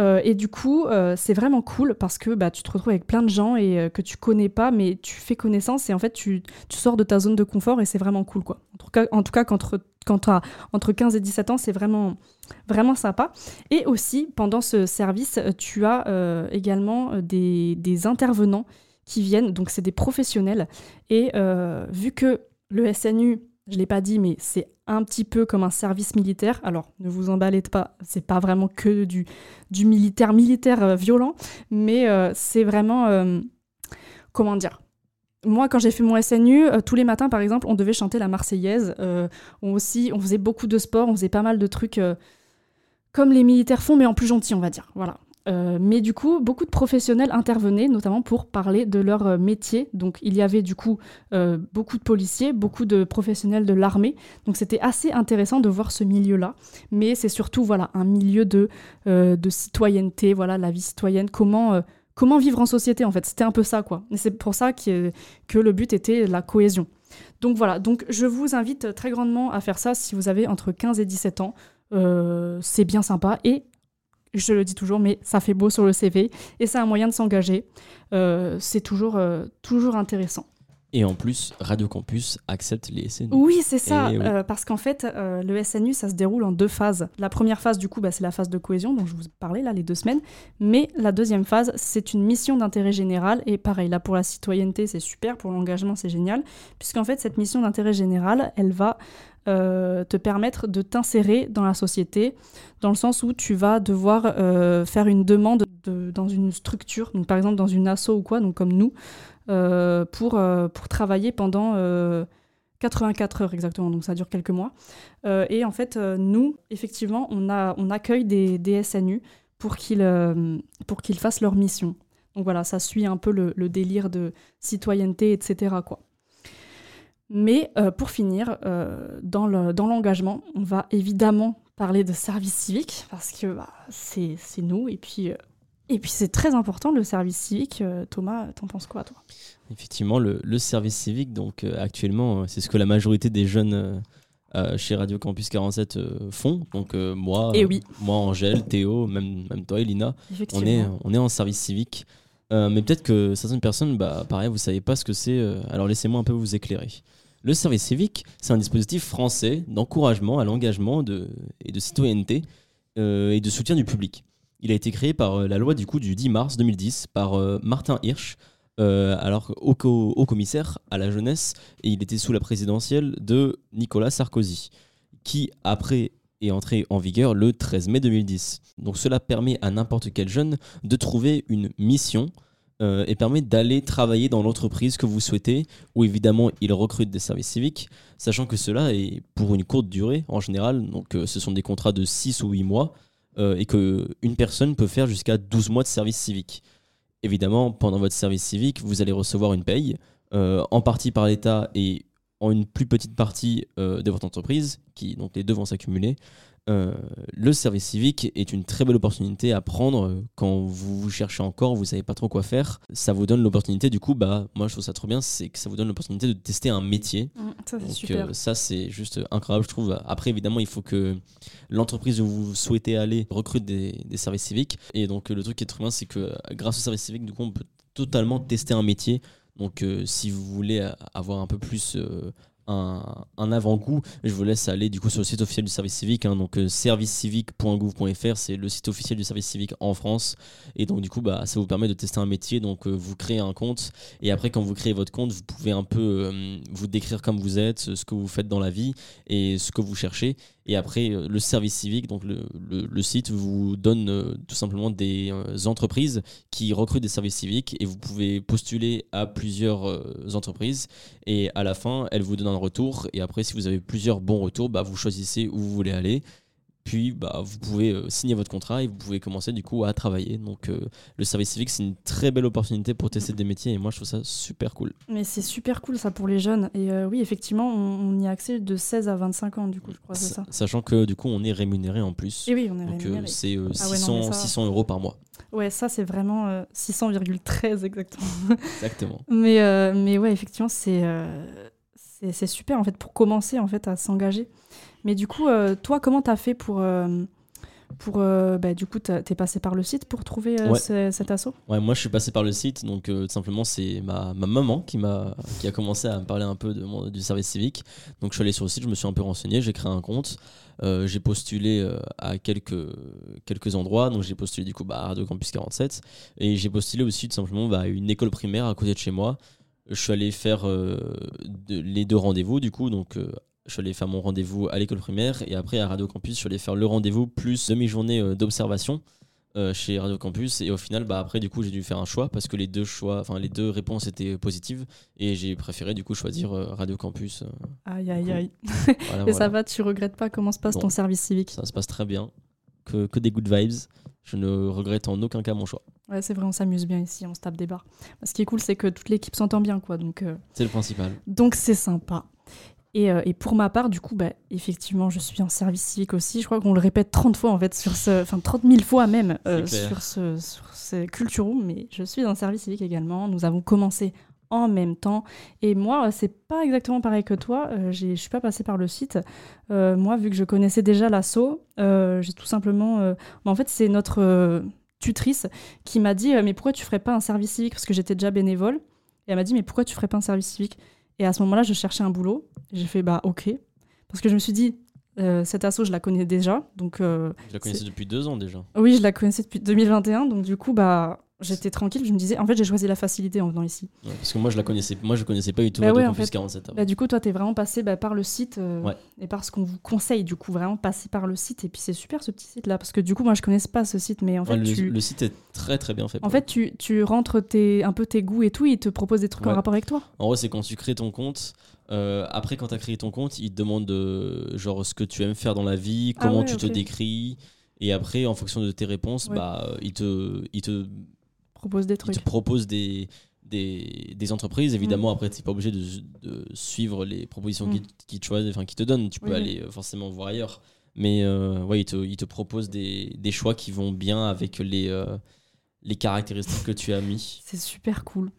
Euh, et du coup, c'est vraiment cool parce que bah, tu te retrouves avec plein de gens et que tu connais pas, mais tu fais connaissance et en fait, tu, tu sors de ta zone de confort et c'est vraiment cool. Quoi. En tout cas, en tout cas quand, quand tu as entre 15 et 17 ans, c'est vraiment, vraiment sympa. Et aussi, pendant ce service, tu as également des, des, intervenants qui viennent, donc c'est des professionnels. Et vu que le SNU je l'ai pas dit, mais c'est un petit peu comme un service militaire. Alors, ne vous emballez pas, c'est pas vraiment que du, du militaire militaire euh, violent, mais euh, c'est vraiment euh, comment dire? Moi, quand j'ai fait mon SNU, tous les matins, par exemple, on devait chanter la Marseillaise. on aussi, on faisait beaucoup de sport, on faisait pas mal de trucs comme les militaires font, mais en plus gentil, on va dire. Voilà. Euh, mais du coup, beaucoup de professionnels intervenaient, notamment pour parler de leur euh, métier. Donc, il y avait du coup euh, beaucoup de policiers, beaucoup de professionnels de l'armée. Donc, c'était assez intéressant de voir ce milieu-là. Mais c'est surtout voilà un milieu de, de citoyenneté, voilà la vie citoyenne, comment comment vivre en société en fait. C'était un peu ça quoi. Et c'est pour ça que, que le but était la cohésion. Donc voilà, donc je vous invite très grandement à faire ça si vous avez entre 15 et 17 ans. c'est bien sympa et je le dis toujours, mais ça fait beau sur le CV et c'est un moyen de s'engager. Euh, c'est toujours, euh, toujours intéressant. Et en plus, Radio Campus accepte les SNU. Oui, c'est ça, euh, parce qu'en fait, le SNU, ça se déroule en deux phases. La première phase, du coup, bah, c'est la phase de cohésion dont je vous parlais, là, les deux semaines. Mais la deuxième phase, c'est une mission d'intérêt général. Et pareil, là, pour la citoyenneté, c'est super, pour l'engagement, c'est génial, puisqu'en fait, cette mission d'intérêt général, elle va euh, te permettre de t'insérer dans la société, dans le sens où tu vas devoir euh, faire une demande dans une structure, donc par exemple dans une asso ou quoi, donc comme nous, euh, pour, pour travailler pendant 84 heures exactement, donc ça dure quelques mois. et en fait, nous, effectivement, on, a, on accueille des, des SNU pour qu'ils pour qu'ils fassent leur mission. Donc voilà, ça suit un peu le, le délire de citoyenneté, etc. Quoi. Mais euh, pour finir, euh, dans l'engagement, on va évidemment parler de service civique, parce que bah, c'est nous, et puis, euh, et puis c'est très important le service civique. Thomas, t'en penses quoi, toi? Effectivement, le, le, service civique, donc actuellement, c'est ce que la majorité des jeunes chez Radio Campus 47 font. Donc moi, et oui. moi, Angèle, Théo, même, même toi, Elina, on est, on est en service civique. Mais peut-être que certaines personnes, bah, pareil, vous savez pas ce que c'est. alors laissez-moi un peu vous éclairer. Le service civique, c'est un dispositif français d'encouragement à l'engagement et de citoyenneté euh, et de soutien du public. Il a été créé par euh, la loi du coup du 10 mars 2010 par euh, Martin Hirsch, alors au, au, commissaire à la jeunesse, et il était sous la présidentielle de Nicolas Sarkozy, qui après est entré en vigueur le 13 mai 2010. Donc cela permet à n'importe quel jeune de trouver une mission euh, et permet d'aller travailler dans l'entreprise que vous souhaitez, où évidemment il recrute des services civiques, sachant que cela est pour une courte durée en général, donc euh, ce sont des contrats de 6 ou 8 mois, euh, et qu'une personne peut faire jusqu'à 12 mois de service civique. Évidemment, pendant votre service civique, vous allez recevoir une paye, en partie par l'État et en une plus petite partie de votre entreprise, qui donc les deux vont s'accumuler. Euh, le service civique est une très belle opportunité à prendre quand vous, vous cherchez encore, vous savez pas trop quoi faire. Ça vous donne l'opportunité, du coup, bah, moi je trouve ça trop bien, c'est que ça vous donne l'opportunité de tester un métier. Mmh, ça, c'est super. Euh, ça, c'est juste incroyable, je trouve. Après, évidemment, il faut que l'entreprise où vous souhaitez aller recrute des, des services civiques. Et donc, le truc qui est trop bien, c'est que grâce au service civique, du coup, on peut totalement tester un métier. Donc, euh, si vous voulez avoir un peu plus un, avant-goût. Je vous laisse aller du coup sur le site officiel du service civique, hein, donc euh, servicecivique.gouv.fr, c'est le site officiel du service civique en France. Et donc du coup, bah, ça vous permet de tester un métier. Donc euh, vous créez un compte et après quand vous créez votre compte, vous pouvez un peu euh, vous décrire comme vous êtes, ce que vous faites dans la vie et ce que vous cherchez. Et après, euh, le service civique, donc le, site vous donne euh, tout simplement des euh, entreprises qui recrutent des services civiques et vous pouvez postuler à plusieurs entreprises. Et à la fin, elles vous donnent un retour. Et après, si vous avez plusieurs bons retours, bah, vous choisissez où vous voulez aller Puis bah, vous pouvez euh, signer votre contrat et vous pouvez commencer du coup à travailler. Donc euh, le service civique c'est une très belle opportunité pour tester des métiers et moi je trouve ça super cool. Mais c'est super cool ça pour les jeunes. Et euh, oui, effectivement, on, on y a accès de 16 à 25 ans, du coup, je crois, c'est ça. Sachant que du coup on est rémunéré en plus. Et oui, on est Donc rémunéré. c'est Ah ouais, 600, non, mais ça- 600 euros par mois. Ouais, ça c'est vraiment euh, 600,13 exactement. Exactement. mais, mais ouais, effectivement, c'est c'est c'est super en fait pour commencer en fait à s'engager. Mais du coup, euh, toi, comment t'as fait pour euh, pour euh, bah, du coup t'es passé par le site pour trouver Ouais. ce- cet assaut? Ouais, moi je suis passé par le site, donc tout simplement c'est ma, ma maman qui, m'a, qui a commencé à me parler un peu de du service civique. Donc je suis allé sur le site, je me suis un peu renseigné, j'ai créé un compte, euh, j'ai postulé euh, à quelques, quelques endroits, donc j'ai postulé du coup bah, à Radio Campus 47, et j'ai postulé aussi tout simplement bah, à une école primaire à côté de chez moi. Je suis allé faire euh, de- les deux rendez-vous du coup, donc je suis allé faire mon rendez-vous à l'école primaire, et après à Radio Campus je suis allé faire le rendez-vous plus demi-journée euh, d'observation euh, chez Radio Campus et au final bah après du coup j'ai dû faire un choix parce que les deux choix enfin les deux réponses étaient positives et j'ai préféré du coup choisir euh, Radio Campus euh, Aïe aïe aïe. Voilà, Et ça va, tu regrettes pas comment se passe ton service civique? ça se passe très bien que, que des good vibes je ne regrette en aucun cas mon choix Ouais, c'est vrai, on s'amuse bien ici, on se tape des barres. Ce qui est cool, c'est que toute l'équipe s'entend bien, quoi. Donc, c'est le principal donc c'est sympa. Et, euh, et pour ma part, du coup, bah, effectivement, je suis en service civique aussi. Je crois qu'on le répète 30 fois, en fait, sur ce, enfin 30 000 fois même euh, sur ce, sur ce culture room. Mais je suis en service civique également. Nous avons commencé en même temps. Et moi, euh, c'est pas exactement pareil que toi. Euh, je suis pas passée par le site. Moi, vu que je connaissais déjà l'assaut, j'ai tout simplement. bah, en fait, c'est notre tutrice qui m'a dit Mais pourquoi tu ferais pas un service civique? Parce que j'étais déjà bénévole. Et elle m'a dit Mais pourquoi tu ferais pas un service civique? Et à ce moment-là, je cherchais un boulot. J'ai fait Bah, ok. Parce que je me suis dit euh, Cette asso, je la connais déjà. Donc. euh, je la connaissais depuis deux ans déjà oui, je la connaissais depuis 2021, donc du coup, bah, j'étais tranquille. Je me disais, en fait, j'ai choisi la facilité en venant ici. Ouais, parce que moi je la connaissais moi je connaissais pas du tout Bah ouais, en Campus fait. 47 avant. Bah, du coup, toi, t'es vraiment passé bah, par le site euh, Ouais. et par ce qu'on vous conseille, du coup, vraiment passer par le site. Et puis, c'est super ce petit site-là, parce que du coup, moi, je connaissais pas ce site, mais en fait, le, tu... le site est très très bien fait En fait, tu, tu rentres tes, un peu tes goûts et tout, ils te proposent des trucs en rapport avec toi. En gros, c'est quand tu crées ton compte. euh, après, quand tu as créé ton compte, il te demande euh, genre ce que tu aimes faire dans la vie, Ah comment tu te décris. Et après, en fonction de tes réponses, bah, il, te, il, te, Propose des trucs. te propose des, des, des entreprises. Évidemment, Mm. après, tu n'es pas obligé de, de suivre les propositions Mm. qui, qui te choisissent, enfin, qui te donnent. Tu peux Oui, aller euh, forcément voir ailleurs. Mais euh, ouais, il te, il te propose des, des choix qui vont bien avec les, euh, les caractéristiques que tu as mis. C'est super cool.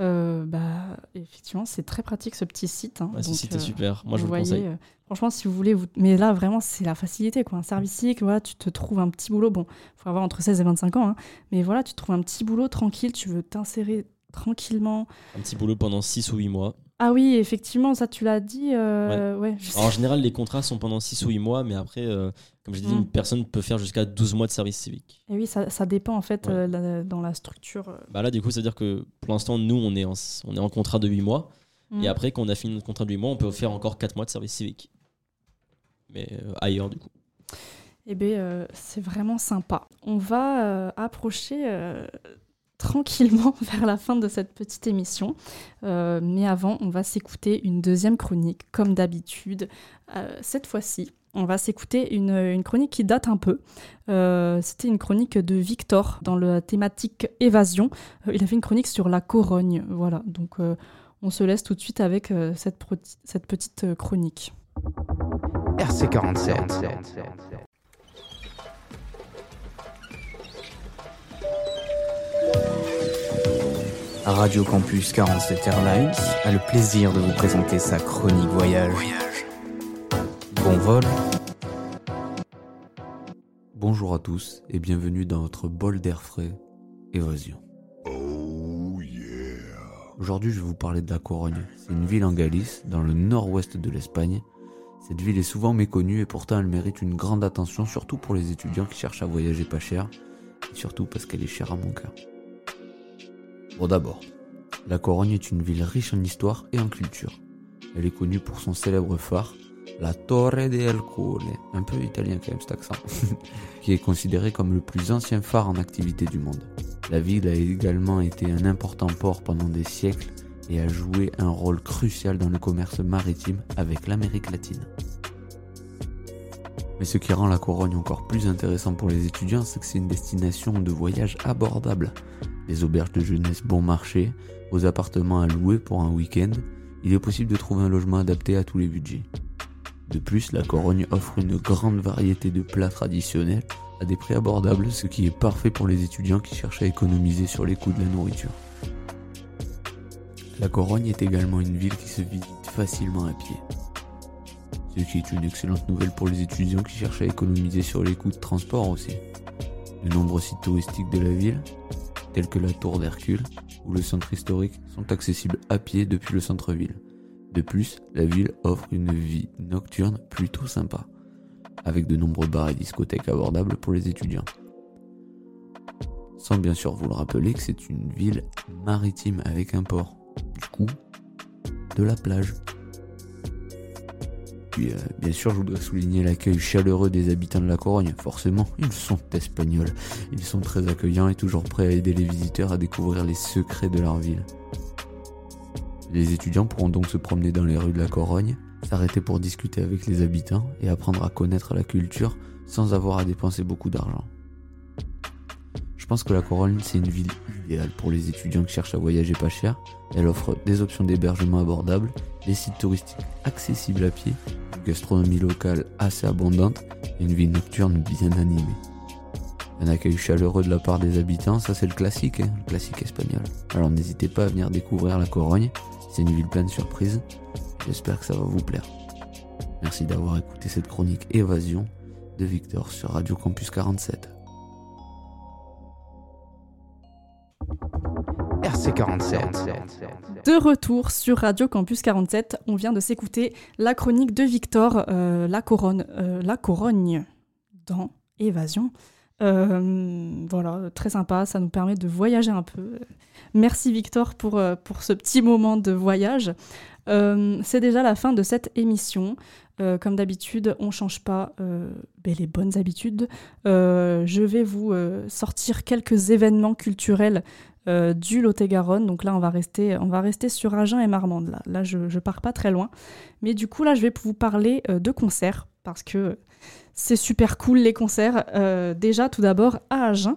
Euh, bah, effectivement, c'est très pratique ce petit site. hein. Ouais, ce Donc, site est euh, super. Moi, je vous le voyez, conseille. euh, franchement, si vous voulez, vous... mais là, vraiment, c'est la facilité. Quoi. Un service voilà, tu te trouves un petit boulot. Bon, il faut avoir entre 16 et 25 ans. hein. Mais voilà, tu trouves un petit boulot tranquille. Tu veux t'insérer tranquillement. Un petit boulot pendant 6 ou 8 mois. Ah oui, effectivement, ça, tu l'as dit. euh, ouais. Alors, en général, les contrats sont pendant 6 ou 8 mois, mais après, euh, comme j'ai dit, Mm. une personne peut faire jusqu'à 12 mois de service civique. Et oui, ça, ça dépend, en fait, Ouais. euh, la- dans la structure. Bah là, du coup, ça veut dire que pour l'instant, nous, on est, en, on est en contrat de 8 mois. Mm. Et après, quand on a fini notre contrat de 8 mois, on peut faire encore 4 mois de service civique. Mais ailleurs, du coup. Eh bien, c'est vraiment sympa. On va approcher tranquillement vers la fin de cette petite émission. Euh, mais avant, on va s'écouter une deuxième chronique, comme d'habitude. Euh, cette fois-ci, on va s'écouter une, chronique qui date un peu. Euh, C'était une chronique de Victor dans la thématique évasion. Il a fait une chronique sur la Corogne. Voilà, donc on se laisse tout de suite avec cette, cette petite chronique. RC47. Radio Campus 47 Airlines a le plaisir de vous présenter sa chronique voyage. Bon vol. Bonjour à tous et bienvenue dans votre bol d'air frais, Évasion. Aujourd'hui, je vais vous parler de la Corogne. C'est une ville en Galice, dans le nord-ouest de l'Espagne. Cette ville est souvent méconnue et pourtant elle mérite une grande attention, surtout pour les étudiants qui cherchent à voyager pas cher, et surtout parce qu'elle est chère à mon cœur. D'abord, la Corogne est une ville riche en histoire et en culture. Elle est connue pour son célèbre phare, la Torre de Alcole, un peu italien quand même cet accent, qui est considéré comme le plus ancien phare en activité du monde. La ville a également été un important port pendant des siècles et a joué un rôle crucial dans le commerce maritime avec l'Amérique latine. Mais ce qui rend la Corogne encore plus intéressant pour les étudiants, c'est que c'est une destination de voyage abordable. Les auberges de jeunesse bon marché, aux appartements à louer pour un week-end, il est possible de trouver un logement adapté à tous les budgets. De plus, la Corogne offre une grande variété de plats traditionnels à des prix abordables, ce qui est parfait pour les étudiants qui cherchent à économiser sur les coûts de la nourriture. La Corogne est également une ville qui se visite facilement à pied. Ce qui est une excellente nouvelle pour les étudiants qui cherchent à économiser sur les coûts de transport aussi. De nombreux sites touristiques de la ville, tels que la Tour d'Hercule ou le centre historique, sont accessibles à pied depuis le centre-ville. De plus, la ville offre une vie nocturne plutôt sympa, avec de nombreux bars et discothèques abordables pour les étudiants. Sans bien sûr vous le rappeler que c'est une ville maritime avec un port, du coup, de la plage. Euh, bien sûr, je voudrais souligner l'accueil chaleureux des habitants de la Corogne. Forcément, ils sont espagnols. Ils sont très accueillants et toujours prêts à aider les visiteurs à découvrir les secrets de leur ville. Les étudiants pourront donc se promener dans les rues de la Corogne, s'arrêter pour discuter avec les habitants et apprendre à connaître la culture sans avoir à dépenser beaucoup d'argent. Je pense que la Corogne, c'est une ville idéale pour les étudiants qui cherchent à voyager pas cher. Elle offre des options d'hébergement abordables, des sites touristiques accessibles à pied, une gastronomie locale assez abondante et une vie nocturne bien animée. Un accueil chaleureux de la part des habitants, ça c'est le classique, hein, le classique espagnol. Alors n'hésitez pas à venir découvrir la Corogne, c'est une ville pleine de surprises. J'espère que ça va vous plaire. Merci d'avoir écouté cette chronique Évasion de Victor sur Radio Campus 47. RC47. De retour sur Radio Campus 47, on vient de s'écouter la chronique de Victor, euh, la couronne, euh, la dans Évasion. Euh, voilà, très sympa, ça nous permet de voyager un peu. Merci Victor pour, pour ce petit moment de voyage. C'est déjà la fin de cette émission. Comme d'habitude, on ne change pas ben, les bonnes habitudes. Je vais vous sortir quelques événements culturels euh, du Lot-et-Garonne. Donc là, on va rester, on va rester sur Agen et Marmande. Là, là je ne pars pas très loin. Mais du coup, là, je vais vous parler euh, de concerts parce que c'est super cool les concerts. Euh, déjà, tout d'abord, à Agen.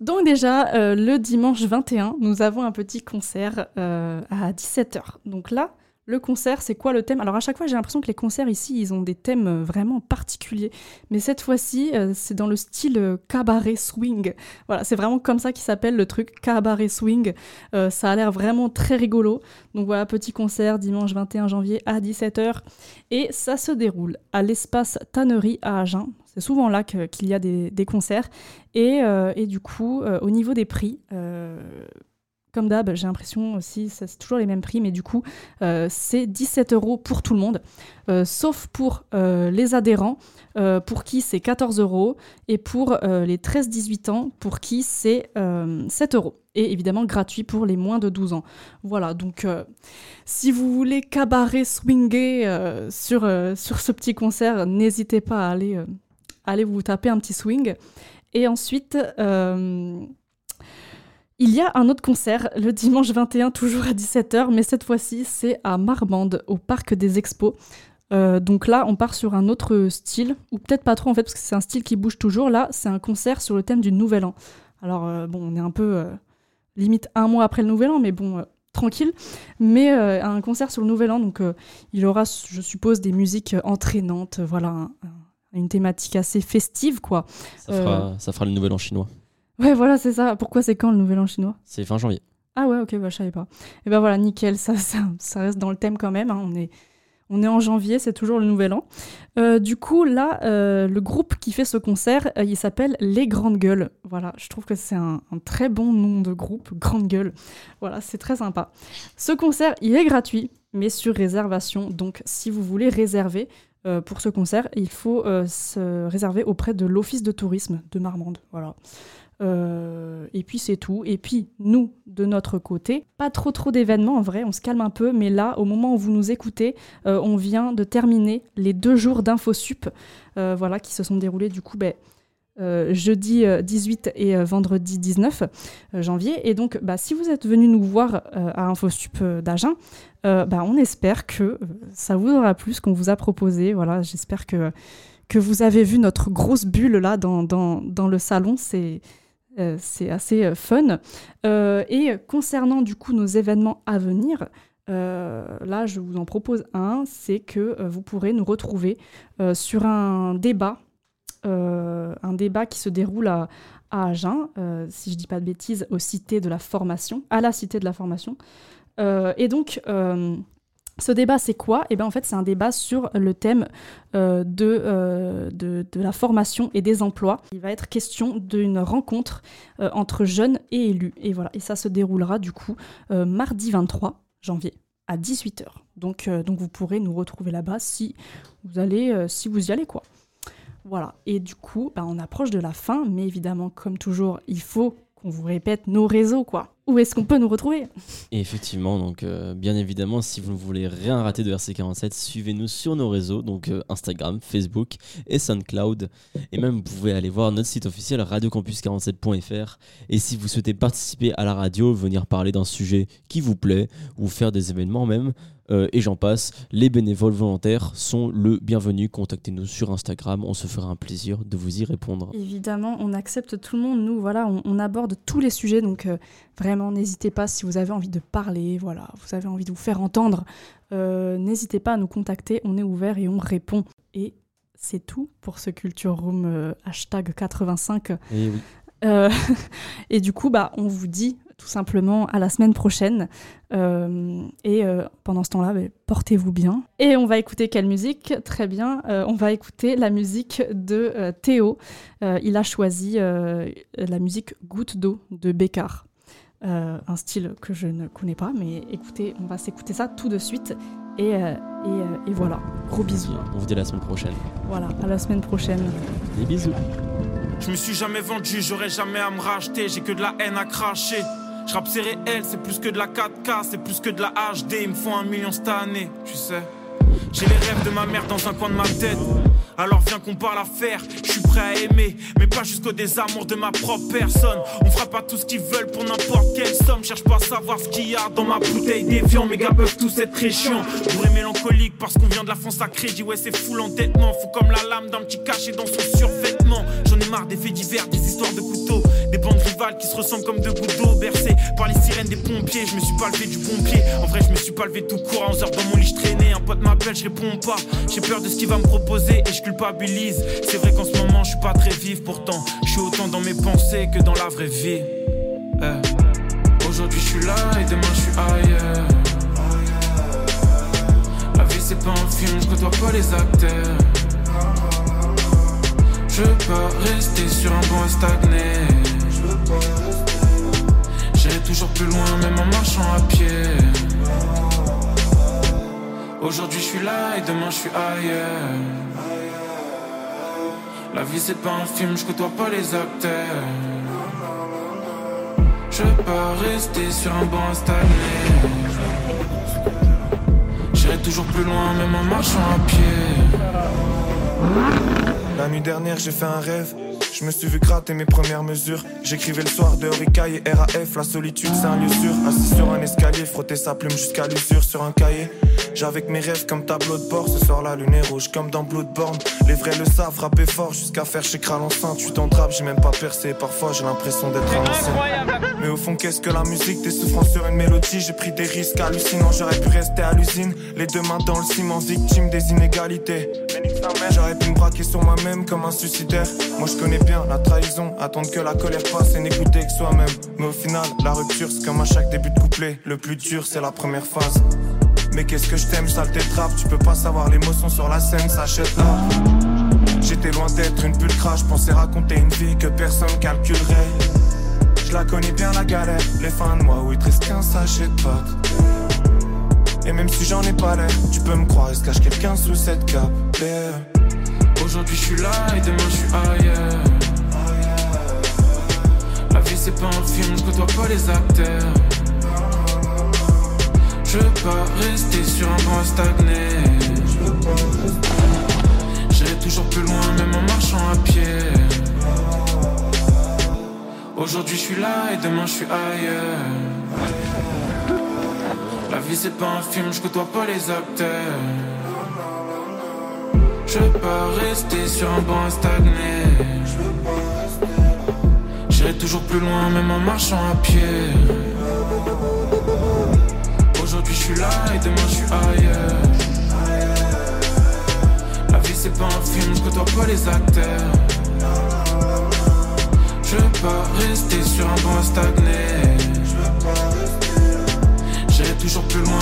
Donc déjà, le dimanche 21, nous avons un petit concert à 17h. Donc là, le concert, c'est quoi le thème? Alors à chaque fois, j'ai l'impression que les concerts ici, ils ont des thèmes euh, vraiment particuliers. Mais cette fois-ci, euh, c'est dans le style euh, cabaret swing. Voilà, c'est vraiment comme ça qu'il s'appelle le truc, cabaret swing. Ça a l'air vraiment très rigolo. Donc voilà, petit concert dimanche 21 janvier à 17h. Et ça se déroule à l'espace Tannerie à Agen. C'est souvent là qu'il y a des, concerts. Et, et du coup, au niveau des prix, comme d'hab, j'ai l'impression aussi, c'est toujours les mêmes prix, mais du coup, euh, c'est 17 euros pour tout le monde, euh, sauf pour euh, les adhérents, pour qui c'est 14 euros, et pour les 13-18 ans, pour qui c'est euh, 7 euros. Et évidemment gratuit pour les moins de 12 ans. Voilà, donc si vous voulez cabaret swinger sur, ce petit concert, n'hésitez pas à aller, aller vous taper un petit swing. Et ensuite, il y a un autre concert le dimanche 21, toujours à 17h, mais cette fois-ci, c'est à Marmande, au Parc des Expos. Euh, donc là, on part sur un autre style, ou peut-être pas trop en fait, parce que c'est un style qui bouge toujours. Là, c'est un concert sur le thème du Nouvel An. Alors, euh, bon, on est un peu euh, limite un mois après le Nouvel An, mais bon, tranquille. Mais un concert sur le Nouvel An, donc il aura, je suppose, des musiques entraînantes, voilà, un- un- une thématique assez festive, quoi. Ça fera, ça fera le nouvel an chinois. Ouais, voilà, c'est ça. Pourquoi c'est quand le Nouvel An chinois? C'est fin janvier. Ah ouais, ok, bah, je savais pas. Et ben voilà, nickel, ça, ça, ça reste dans le thème quand même. hein. On, est, on est en janvier, c'est toujours le nouvel an. Euh, du coup, là, euh, le groupe qui fait ce concert, euh, il s'appelle Les Grandes Gueules. Voilà, je trouve que c'est un, un très bon nom de groupe, Grande Gueule. Voilà, c'est très sympa. Ce concert, il est gratuit, mais sur réservation. Donc, si vous voulez réserver pour ce concert, il faut se réserver auprès de l'Office de tourisme de Marmande. Voilà. Euh, et puis c'est tout. Et puis nous, de notre côté, pas trop trop d'événements en vrai, on se calme un peu, mais là, au moment où vous nous écoutez, euh, on vient de terminer les deux jours d'infosup, euh, voilà, qui se sont déroulés du coup, ben, jeudi euh, 18 et vendredi 19 euh, janvier. Et donc, bah, si vous êtes venu nous voir à InfoSup d'Agen, bah, on espère que ça vous aura plu ce qu'on vous a proposé. Voilà, j'espère que, que vous avez vu notre grosse bulle là dans, dans, dans le salon. C'est euh, c'est assez euh, fun. Euh, et concernant du coup nos événements à venir, là je vous en propose un, c'est que vous pourrez nous retrouver sur un débat, un débat qui se déroule à, Agen, si je dis pas de bêtises, à la cité de la formation. et donc ce débat, c'est quoi? Eh bien, en fait, c'est un débat sur le thème euh, euh, de, la formation et des emplois. Il va être question d'une rencontre euh, entre jeunes et élus. Et voilà, et ça se déroulera du coup mardi 23 janvier à 18h. Donc, donc vous pourrez nous retrouver là-bas si vous allez, si vous y allez, quoi. Voilà, et du coup, bah, on approche de la fin, mais évidemment, comme toujours, il faut qu'on vous répète nos réseaux, quoi où est-ce qu'on peut nous retrouver Et effectivement, donc euh, bien évidemment, si vous ne voulez rien rater de RC47, suivez-nous sur nos réseaux, donc euh, Instagram, Facebook et SoundCloud. Et même, vous pouvez aller voir notre site officiel radiocampus47.fr. Et si vous souhaitez participer à la radio, venir parler d'un sujet qui vous plaît, ou faire des événements même, euh, et j'en passe. Les bénévoles volontaires sont le bienvenu. Contactez-nous sur Instagram, on se fera un plaisir de vous y répondre. Évidemment, on accepte tout le monde. Nous, voilà, on, aborde tous les sujets, donc euh, vraiment, n'hésitez pas si vous avez envie de parler, voilà, vous avez envie de vous faire entendre, euh, n'hésitez pas à nous contacter. On est ouvert et on répond. Et c'est tout pour ce Culture Room hashtag 85. Et, eh oui. et du coup, bah, on vous dit tout simplement à la semaine prochaine. Euh, et euh, pendant ce temps-là, bah, portez-vous bien. Et on va écouter quelle musique? Très bien, euh, on va écouter la musique de Théo. il a choisi la musique Goutte d'eau de Bécard. Un style que je ne connais pas, mais écoutez, on va s'écouter ça tout de suite. Et, et, et, voilà, gros bisous. On vous dit à la semaine prochaine. Voilà, à la semaine prochaine. Des bisous. Je me suis jamais vendu, j'aurais jamais à me racheter, j'ai que de la haine à cracher. Je rappe réel, c'est plus que de la 4K, c'est plus que de la HD, il me faut un million cette année, tu sais. J'ai les rêves de ma mère dans un coin de ma tête. Alors viens qu'on parle à faire, je suis prêt à aimer, mais pas jusqu'au désamour de ma propre personne. On fera pas tout ce qu'ils veulent pour n'importe quelle somme. Cherche pas à savoir ce qu'il y a dans ma bouteille d'évian. Mes gars peuvent tous être très chiants. Bourré mélancolique parce qu'on vient de la France à crédit. Ouais, c'est fou l'entêtement. Faut comme la lame d'un petit cachet dans son survêtement. J'en ai marre des faits divers, des histoires de couteaux. Des bandes rivales qui se ressemblent comme deux gouttes d'eau bercées par les sirènes des pompiers. Je me suis pas levé du pompier. En vrai, je me suis pas levé tout court. À 11 heures dans mon lit, je traînais. Un pote m'appelle, je réponds pas. J'ai peur de ce qu'il va me proposer et je culpabilise. C'est vrai qu'en ce moment, je suis pas très vif. Pourtant, je suis autant dans mes pensées que dans la vraie vie. Eh. Aujourd'hui, je suis là et demain, je suis ailleurs. La vie, c'est pas un film, je côtoie pas les acteurs. Je veux pas rester sur un banc stagné. J'irai toujours plus loin, même en marchant à pied. Aujourd'hui je suis là et demain je suis ailleurs. La vie c'est pas un film, je côtoie pas les acteurs. Je veux pas rester sur un banc stagné. J'irai toujours plus loin, même en marchant à pied. La nuit dernière j'ai fait un rêve je me suis vu gratter mes premières mesures. J'écrivais le soir de Rika et RAF. La solitude, c'est un lieu sûr. Assis sur un escalier, frotter sa plume jusqu'à l'usure sur un cahier. J'avais mes rêves comme tableau de bord. Ce soir, la lune est rouge comme dans Bloodborne. Les vrais le savent, frapper fort jusqu'à faire chez Kral enceinte. Tu t'en j'ai même pas percé. Parfois, j'ai l'impression d'être un Mais au fond, qu'est-ce que la musique? Des souffrances sur une mélodie. J'ai pris des risques hallucinants. J'aurais pu rester à l'usine. Les deux mains dans le ciment, victime des inégalités. J'aurais pu me braquer sur moi-même comme un suicidaire. Moi, je connais la trahison, attendre que la colère passe et n'écouter que soi-même. Mais au final, la rupture, c'est comme à chaque début de couplet. Le plus dur, c'est la première phase. Mais qu'est-ce que je t'aime, sale trappe Tu peux pas savoir l'émotion sur la scène, s'achète là. J'étais loin d'être une bulle crash, pensais raconter une vie que personne calculerait. Je la connais bien la galère, les fins de mois où il te reste qu'un sachet de. Et même si j'en ai pas l'air, tu peux me croire, il se cache quelqu'un sous cette cape. Aujourd'hui je suis là et demain je suis ailleurs. La vie c'est pas un film, je côtoie pas les acteurs. Je veux pas rester sur un banc stagné. J'irai toujours plus loin, même en marchant à pied. Aujourd'hui je suis là et demain je suis ailleurs. La vie c'est pas un film, je côtoie pas les acteurs. Je veux pas rester sur un banc à stagner. J'irai toujours plus loin, même en marchant à pied. Aujourd'hui je suis là et demain je suis ailleurs. La vie c'est pas un film, je côtoie pas les acteurs. Je veux pas rester sur un banc à stagner. J'irai toujours plus loin,